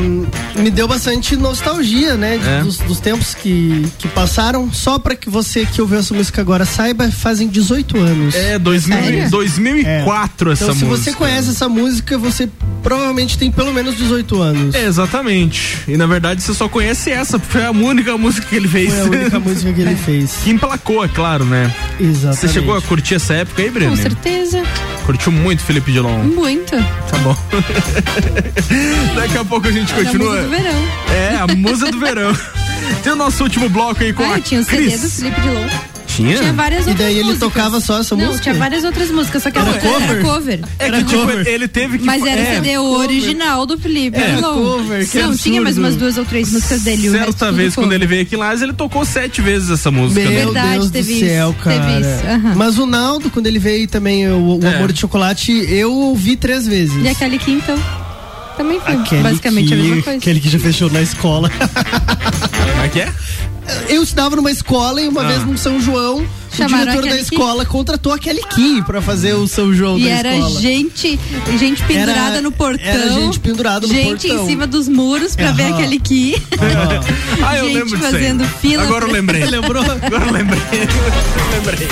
S3: me deu bastante nostalgia, né? de-
S1: É?
S3: dos, dos tempos que, que passaram. Só pra que você que ouviu essa música agora saiba, fazem 18 anos.
S1: É, 2000,
S3: Sério?
S1: 2004 essa
S3: então, se
S1: música.
S3: você conhece essa música, você provavelmente tem pelo menos 18 anos.
S1: É, exatamente. E na verdade você só conhece essa, porque foi a única música que ele fez.
S3: Foi a única música que ele fez.
S1: Que emplacou, é claro, né?
S3: Exatamente.
S1: Você chegou a curtir essa época aí, Breno?
S2: Com certeza.
S1: Curtiu muito Felipe Dilon?
S2: Muito.
S1: Tá bom. Daqui a pouco a gente
S2: É a
S1: continua.
S2: musa do verão.
S1: É, a musa do verão. Tem o nosso último bloco aí com
S2: Ah,
S1: a
S2: tinha o CD
S1: Cris.
S2: do Felipe Dilon.
S1: Tinha?
S2: Tinha várias
S3: E
S2: outras
S3: daí ele
S2: músicas.
S3: tocava só essa
S2: Não,
S3: música?
S2: tinha várias outras músicas, só que
S3: Era
S2: era
S3: cover?
S2: Era cover.
S1: É
S3: Era
S1: que, tipo,
S3: cover.
S1: ele teve que.
S2: Mas era
S1: é,
S2: o CD original do Felipe
S1: É,
S2: Dilon.
S3: cover, que
S2: Não, tinha mais
S3: absurdo.
S2: umas duas ou três músicas dele.
S1: Certa vez, quando
S2: cover.
S1: ele veio aqui em Lages, ele tocou sete vezes essa música.
S3: Meu
S1: né?
S2: Verdade,
S3: Deus
S2: teve
S3: do céu,
S2: isso,
S3: cara.
S2: teve isso, aham.
S3: Mas o Naldo, quando ele veio também, o, o
S1: É.
S3: Amor de Chocolate, eu ouvi três vezes.
S2: E a Kelly Key, então? Também foi
S3: Aquele
S2: basicamente
S3: que,
S2: a mesma coisa.
S3: Aquele que já fechou na escola.
S1: Como é que é?
S3: Eu estudava numa escola e uma
S1: Ah.
S3: vez no São João,
S2: Chamaram
S3: o diretor da escola contratou a Kelly Key pra fazer o São João
S2: E
S3: da
S2: era
S3: escola.
S2: gente, gente pendurada
S3: Era-
S2: no portão.
S3: era gente pendurada no
S2: gente
S3: portão.
S2: em cima dos muros pra ver
S3: Aham.
S2: aquele Key.
S1: Ah, eu
S2: gente
S1: lembro disso aí.
S2: fazendo fila.
S1: Agora eu lembrei.
S3: Lembrou?
S1: Agora eu lembrei. Eu lembrei.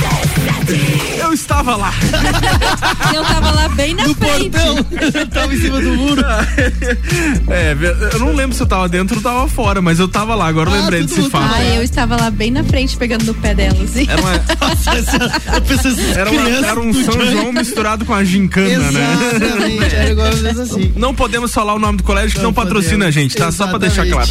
S1: Eu estava lá.
S2: Eu tava lá bem na
S3: No
S2: frente.
S3: portão. Tava em cima do muro.
S1: É, eu não lembro se eu tava dentro ou tava fora, mas eu tava lá, agora eu
S3: Ah,
S1: lembrei desse fato.
S2: Ah, eu estava lá bem na frente, pegando no pé dela, assim.
S1: Era, uma,
S3: eu pensei, essas
S1: era, uma- era um São. João misturado com a gincana, né?
S3: Exatamente, era igual às vezes assim.
S1: Não podemos falar o nome do colégio que não,
S3: Não
S1: patrocina a gente, tá? Só pra deixar claro.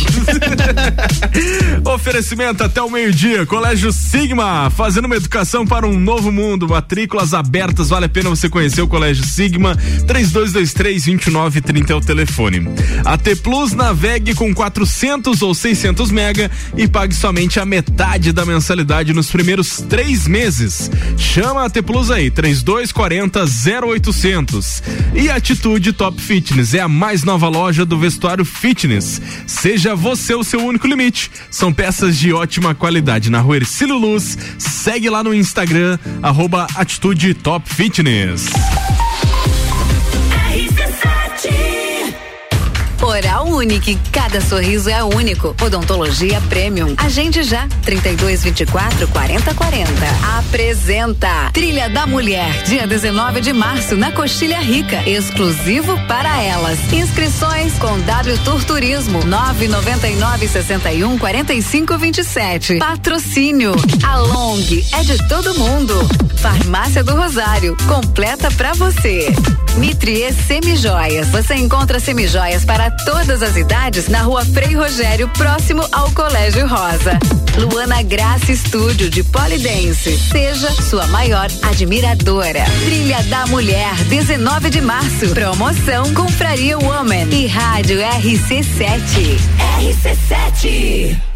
S1: Oferecimento até o meio-dia, Colégio Sigma, fazendo uma educação para um novo mundo, matrículas abertas, vale a pena você conhecer o Colégio Sigma, 3223-2930 é o telefone. AT Plus navegue com 400 ou 600 mega e pague somente a metade da mensalidade nos primeiros três meses. Chama a AT Plus aí, 3240 0800. E Atitude Top Fitness é a mais nova loja do vestuário fitness. Seja você o seu único limite. São peças de ótima qualidade na rua Ercílio Luz. Segue lá no Instagram, arroba Atitude Top Fitness.
S5: Oral Unique, cada sorriso é único. Odontologia Premium. Agende já, 32 24 40 40. Apresenta Trilha da Mulher, dia 19 de março, na Coxilha Rica, exclusivo para elas. Inscrições com W Tour Turismo, 999 61 45 27. Patrocínio. A Long é de todo mundo. Farmácia do Rosário, completa pra você. Mitrie Semijoias. Você encontra semijoias para todas as idades na rua Frei Rogério, próximo ao Colégio Rosa. Luana Graça Estúdio de Polidense. Seja sua maior admiradora. Trilha da Mulher, 19 de março. Promoção Compraria Woman e Rádio RC7. RC7.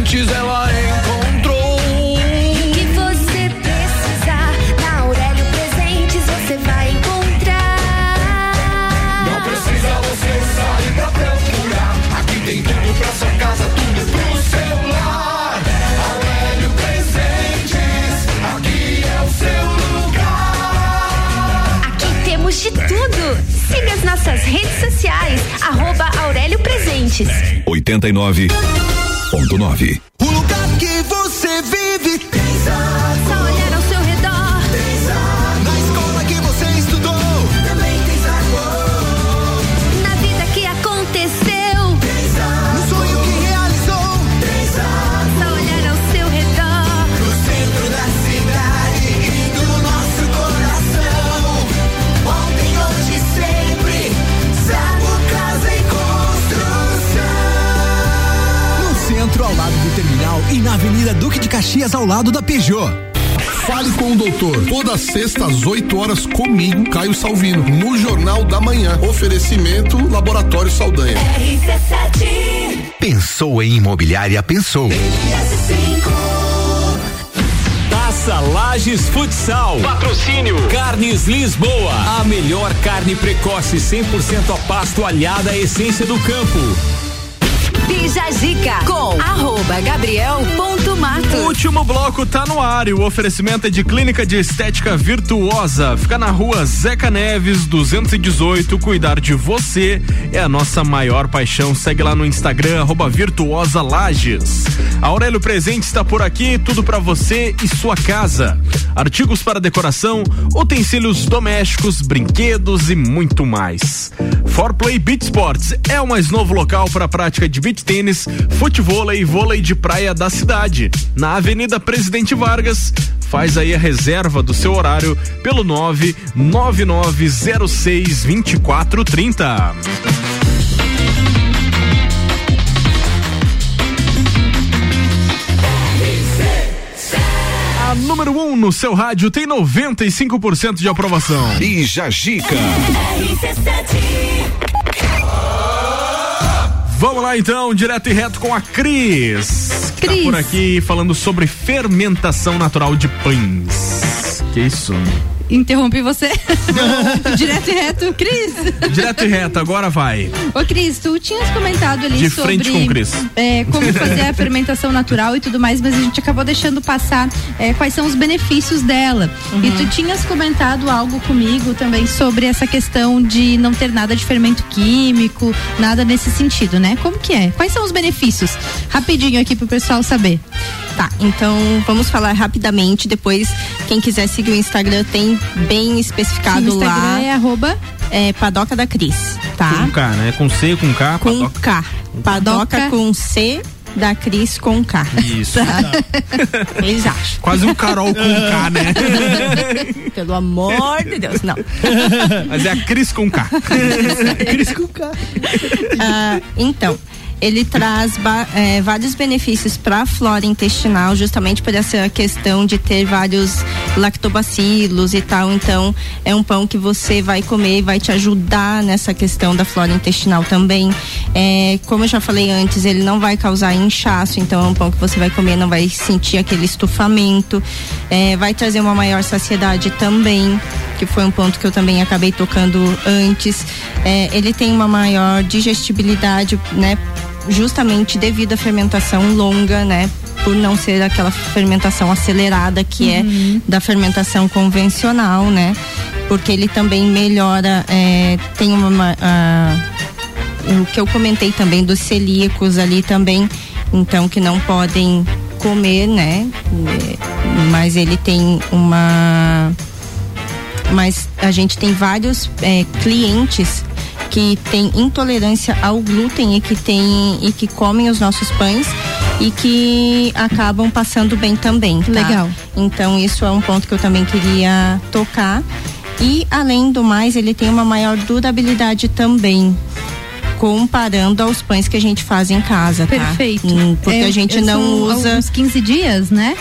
S33: antes ela encontrou.
S8: O que você precisar, na Aurélio Presentes você vai encontrar.
S33: Não precisa você sair pra procurar. Aqui tem tudo pra sua casa, tudo pro seu lar. Aurélio Presentes, aqui é o seu lugar.
S8: Aqui temos de tudo. Siga as nossas redes sociais, arroba Aurélio Presentes.
S33: 89 101,9. E
S28: na Avenida Duque de Caxias, ao lado da Peugeot.
S30: Fale com o doutor. Toda sexta às 8 horas comigo, Caio Salvino, no Jornal da Manhã. Oferecimento Laboratório Saldanha.
S34: Pensou em imobiliária? Pensou.
S20: Taça Lages Futsal. Patrocínio. Carnes Lisboa. A melhor carne precoce 100% a pasto alhada à essência do campo.
S5: Bija com arroba gabriel.mato.
S1: Último bloco tá no ar e o oferecimento é de Clínica de Estética Virtuosa. Fica na rua Zeca Neves, 218. Cuidar de você é a nossa maior paixão. Segue lá no Instagram, arroba Virtuosa Lages. Aurélio Presente está por aqui, tudo para você e sua casa. Artigos para decoração, utensílios domésticos, brinquedos e muito mais. For Play Beach Sports é o mais novo local para prática de beach tênis, futebol e vôlei de praia da cidade. Na Avenida Presidente Vargas, faz aí a reserva do seu horário pelo 99906 2430. A número 1 um no seu rádio tem 95% de aprovação.
S34: E Jajica.
S1: Vamos lá então, direto e reto com a Cris. Que
S2: Cris.
S1: tá por aqui falando sobre fermentação natural de pães. Que isso?
S2: Interrompi você. Direto e reto. Cris.
S1: Direto e reto, agora vai.
S2: Ô, Cris, tu tinhas comentado ali
S1: De
S2: sobre
S1: frente com o Cris.
S2: é, como fazer a fermentação natural e tudo mais, mas a gente acabou deixando passar é, quais são os benefícios dela. E tu tinhas comentado algo comigo também sobre essa questão de não ter nada de fermento químico, nada nesse sentido, né? Como que é? Quais são os benefícios? Rapidinho aqui pro pessoal saber.
S4: Tá, então vamos falar rapidamente. Depois, quem quiser seguir o Instagram, tem bem especificado
S2: Sim, o Instagram
S4: lá.
S2: é arroba
S4: é, Padoca da Cris, tá?
S1: Com K, né? Com C, com K,
S4: Com
S1: padoca.
S4: K. Padoca com C da Cris com K.
S1: Isso.
S4: Eles acham.
S1: Quase um Carol com K, né?
S4: Pelo amor de Deus, não.
S1: Mas é a Cris com K.
S3: Cris com K.
S4: Ah, então, ele traz é, vários benefícios para a flora intestinal, justamente por essa questão de ter vários lactobacilos e tal. Então, é um pão que você vai comer e vai te ajudar nessa questão da flora intestinal também. É, como eu já falei antes, ele não vai causar inchaço, então é um pão que você vai comer, não vai sentir aquele estufamento. É, vai trazer uma maior saciedade também, que foi um ponto que eu também acabei tocando antes. É, ele tem uma maior digestibilidade, né? Justamente devido à fermentação longa, né? Por não ser aquela fermentação acelerada que é da fermentação convencional, né? Porque ele também melhora, é, tem uma. ma- a- o que eu comentei também dos celíacos ali também, então que não podem comer, né? É, Mas ele tem uma. Mas a gente tem vários é, clientes que têm intolerância ao glúten e que tem e que comem os nossos pães e que acabam passando bem também. tá?
S2: Legal.
S4: Então isso é um ponto que eu também queria tocar. E além do mais, ele tem uma maior durabilidade também. Comparando aos pães que a gente faz em casa, tá?
S2: Perfeito.
S4: Hum, Porque
S2: É,
S4: a gente não usa.
S2: Uns 15 dias, né?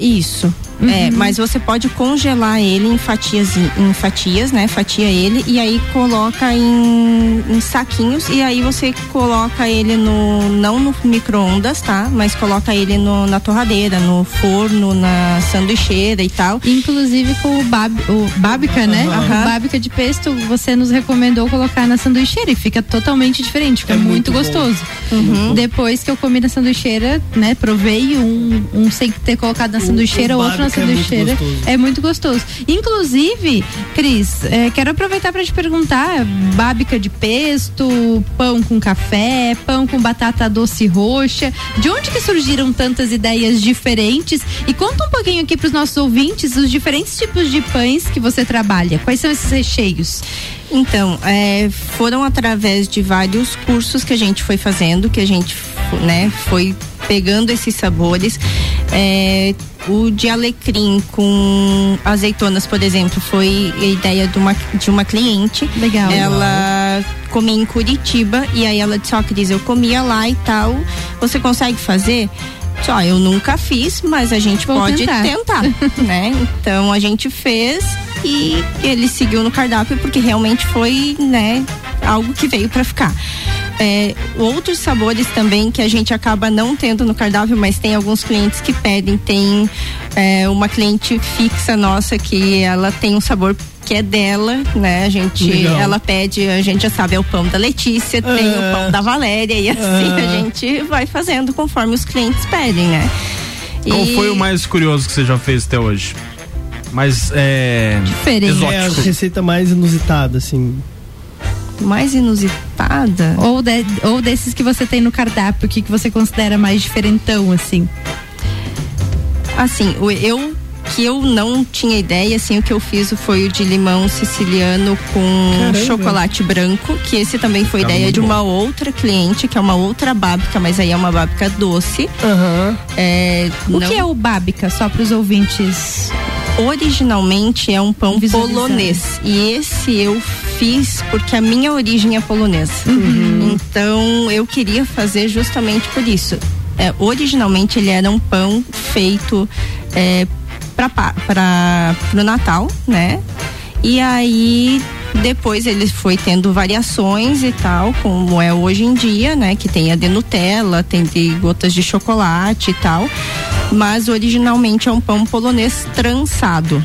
S4: Isso. É, mas você pode congelar ele em fatias, em fatias, né? Fatia ele e aí coloca em, em saquinhos e aí você coloca ele no não no micro-ondas, tá? Mas coloca ele no, na torradeira, no forno, na sanduicheira e tal.
S2: Inclusive com o, bab, o babica, né?
S4: Aham.
S2: O babica de pesto, você nos recomendou colocar na sanduicheira e fica totalmente diferente, fica muito,
S3: muito bom.
S2: gostoso.
S4: Uhum.
S2: Depois que eu comi na sanduicheira, né? Provei um, um sem ter colocado na sanduicheira,
S3: o
S2: outro na
S3: babica é muito
S2: sanduicheira.
S3: gostoso.
S2: É muito gostoso. Inclusive, Cris, eh, quero aproveitar para te perguntar: babica de pesto, pão com café, pão com batata doce roxa. De onde que surgiram tantas ideias diferentes? E conta um pouquinho aqui para os nossos ouvintes os diferentes tipos de pães que você trabalha. Quais são esses recheios?
S4: Então, é, foram através de vários cursos que a gente foi fazendo, que a gente né, foi pegando esses sabores. É, o de alecrim com azeitonas, por exemplo, foi a ideia de uma, de uma cliente.
S2: Legal.
S4: Ela comia em Curitiba e aí ela disse, ó, Cris, eu comia lá e tal. Você consegue fazer? Só, eu nunca fiz, mas a gente
S2: Vou
S4: pode
S2: tentar.
S4: tentar, né? Então a gente fez e ele seguiu no cardápio porque realmente foi, né, algo que veio para ficar. É, outros sabores também que a gente acaba não tendo no cardápio, mas tem alguns clientes que pedem. Tem é, uma cliente fixa nossa que ela tem um sabor que é dela, né? A gente,
S3: Legal.
S4: ela pede, a gente já sabe, é o pão da Letícia, tem o pão da Valéria e assim a
S1: Ah.
S4: gente vai fazendo conforme os clientes pedem, né?
S1: Qual
S4: E-
S1: foi o mais curioso que você já fez até hoje? Mais é,
S2: Diferente.
S3: É a
S1: exótico.
S3: receita mais inusitada, assim.
S4: Mais inusitada?
S2: Ou, de- ou desses que você tem no cardápio, o que, que você considera mais diferentão, assim?
S4: Assim, o- eu que eu não tinha ideia, assim, o que eu fiz foi o de limão siciliano com
S3: Caramba.
S4: chocolate branco, que esse também foi
S1: Fica
S4: ideia de
S1: bom.
S4: uma outra cliente, que é uma outra bábica, mas aí é uma bábica doce. É,
S2: O
S4: não-
S2: que é o bábica, só para os ouvintes?
S4: Originalmente é um pão polonês e esse eu fiz porque a minha origem é polonesa. Então eu queria fazer justamente por isso. É, originalmente ele era um pão feito é, para o Natal, né? E aí depois ele foi tendo variações e tal, como é hoje em dia, né? Que tem a de Nutella, tem de gotas de chocolate e tal. Mas originalmente é um pão polonês trançado.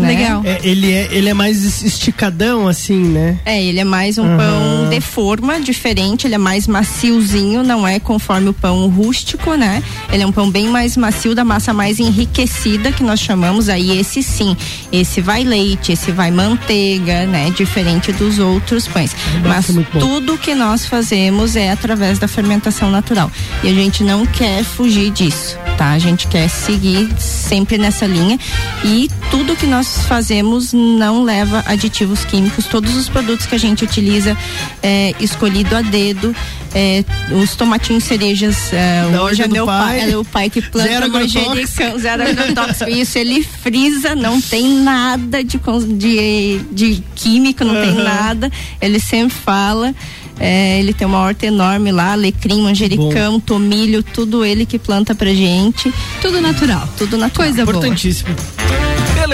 S4: Né?
S2: Legal.
S3: É, ele, é, ele é mais esticadão, assim, né?
S4: É, ele é mais um
S3: Aham.
S4: pão de forma diferente, ele é mais maciozinho, não é conforme o pão rústico, né? Ele é um pão bem mais macio, da massa mais enriquecida, que nós chamamos. Aí esse sim, esse vai leite, esse vai manteiga, né? Diferente dos outros pães. Mas
S3: é bom.
S4: tudo que nós fazemos é através da fermentação natural. E a gente não quer fugir disso, tá? A gente quer seguir sempre nessa linha. E tudo que nós fazemos não leva aditivos químicos. Todos os produtos que a gente utiliza é escolhido a dedo. É, os tomatinhos cerejas, é,
S3: Da
S4: hoje é
S3: do
S4: meu
S3: pai.
S4: pai, é o pai que planta
S3: Zero agrotóxico.
S4: manjericão, zero agrotóxico. Isso, ele frisa, não tem nada de, de, de química, não tem
S3: Aham.
S4: nada. Ele sempre fala. É, ele tem uma horta enorme lá, alecrim, manjericão, tomilho, tudo ele que planta pra gente.
S2: Tudo natural.
S4: Tudo natural.
S2: Coisa boa.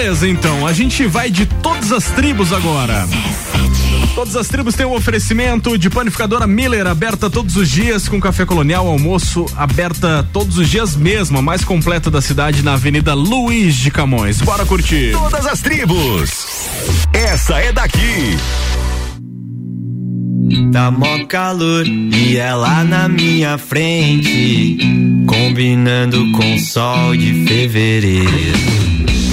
S1: Beleza, então. A gente vai de todas as tribos agora. Todas as tribos têm um oferecimento de panificadora Miller, aberta todos os dias com café colonial, almoço, aberta todos os dias mesmo, a mais completa da cidade na Avenida Luiz de Camões. Bora curtir.
S15: Todas as tribos. Essa é daqui.
S22: Tá mó calor e ela na minha frente, combinando com o sol de fevereiro.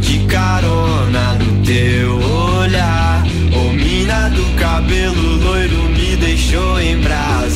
S22: De carona no teu olhar. Ô mina do cabelo loiro me deixou em brasa.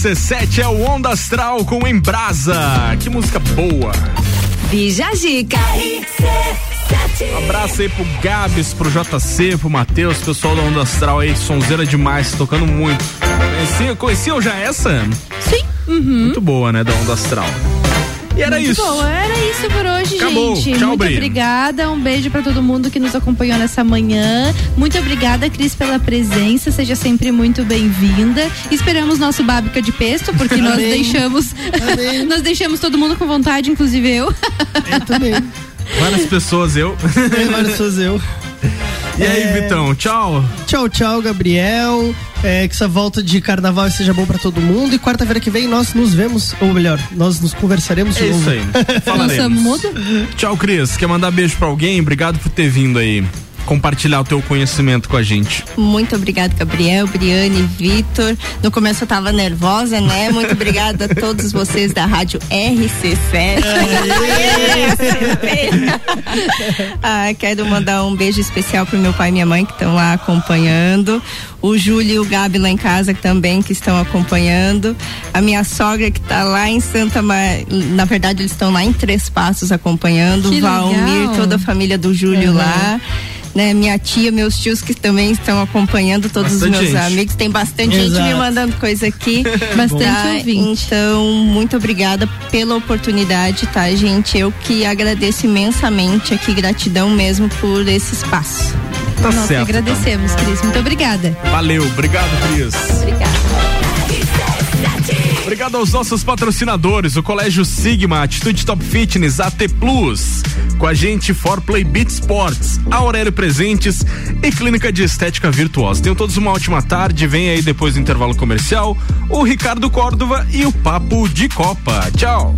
S1: RC7 é o Onda Astral com Embrasa. Que música boa.
S5: Bija Zica.
S1: Um abraço aí pro Gabs, pro JC, pro Matheus, pessoal da Onda Astral aí, sonzeira demais, tocando muito. Conhecia, conheciam já essa?
S2: Sim. Uhum.
S1: Muito boa, né, da Onda Astral. E era
S2: Muito
S1: isso.
S2: bom, era isso por hoje,
S1: Acabou.
S2: gente.
S1: Tchau,
S2: Muito
S1: Bri.
S2: obrigada. Um beijo pra todo mundo que nos acompanhou nessa manhã. Muito obrigada, Cris, pela presença. Seja sempre muito bem-vinda. Esperamos nosso bábica de pesto, porque nós deixamos. nós deixamos todo mundo com vontade, inclusive eu.
S3: Eu também.
S1: Várias pessoas, eu.
S3: É, várias pessoas eu.
S1: E aí,
S3: É,
S1: Vitão, tchau.
S3: Tchau, tchau, Gabriel. É, que essa volta de carnaval seja bom pra todo mundo. E quarta-feira que vem nós nos vemos, ou melhor, nós nos conversaremos
S1: É isso aí. Falaremos. Tchau, Cris. Quer mandar beijo pra alguém? Obrigado por ter vindo aí. Compartilhar o teu conhecimento com a gente.
S4: Muito obrigada, Gabriel, Briane, Vitor. No começo eu tava nervosa, né? Muito obrigada a todos vocês da rádio RC7. ah, quero mandar um beijo especial pro meu pai e minha mãe que estão lá acompanhando. O Júlio e o Gabi lá em casa também que estão acompanhando. A minha sogra que tá lá em Santa Maria. Na verdade, eles estão lá em Três Passos acompanhando.
S2: Que
S4: Valmir,
S2: legal.
S4: toda a família do Júlio
S2: Uhum.
S4: lá. Né? Minha tia, meus tios que também estão acompanhando, todos
S2: Bastante
S4: os meus
S2: gente.
S4: amigos. Tem bastante gente
S2: Exato.
S4: me mandando coisa aqui.
S2: Bastante
S4: tá?
S2: ouvinte.
S4: Então, muito obrigada pela oportunidade, tá, gente? Eu que agradeço imensamente aqui, gratidão mesmo por esse espaço.
S1: Tá
S2: Nós
S1: certo,
S2: agradecemos, Cris. Muito obrigada.
S1: Valeu, obrigado, Cris.
S4: Obrigada.
S1: Obrigado aos nossos patrocinadores, o Colégio Sigma, Atitude Top Fitness, AT Plus, com a gente For Play Beat Sports, Aurélio Presentes e Clínica de Estética Virtuosa. Tenham todos uma ótima tarde, vem aí depois do intervalo comercial, o Ricardo Córdova e o Papo de Copa. Tchau.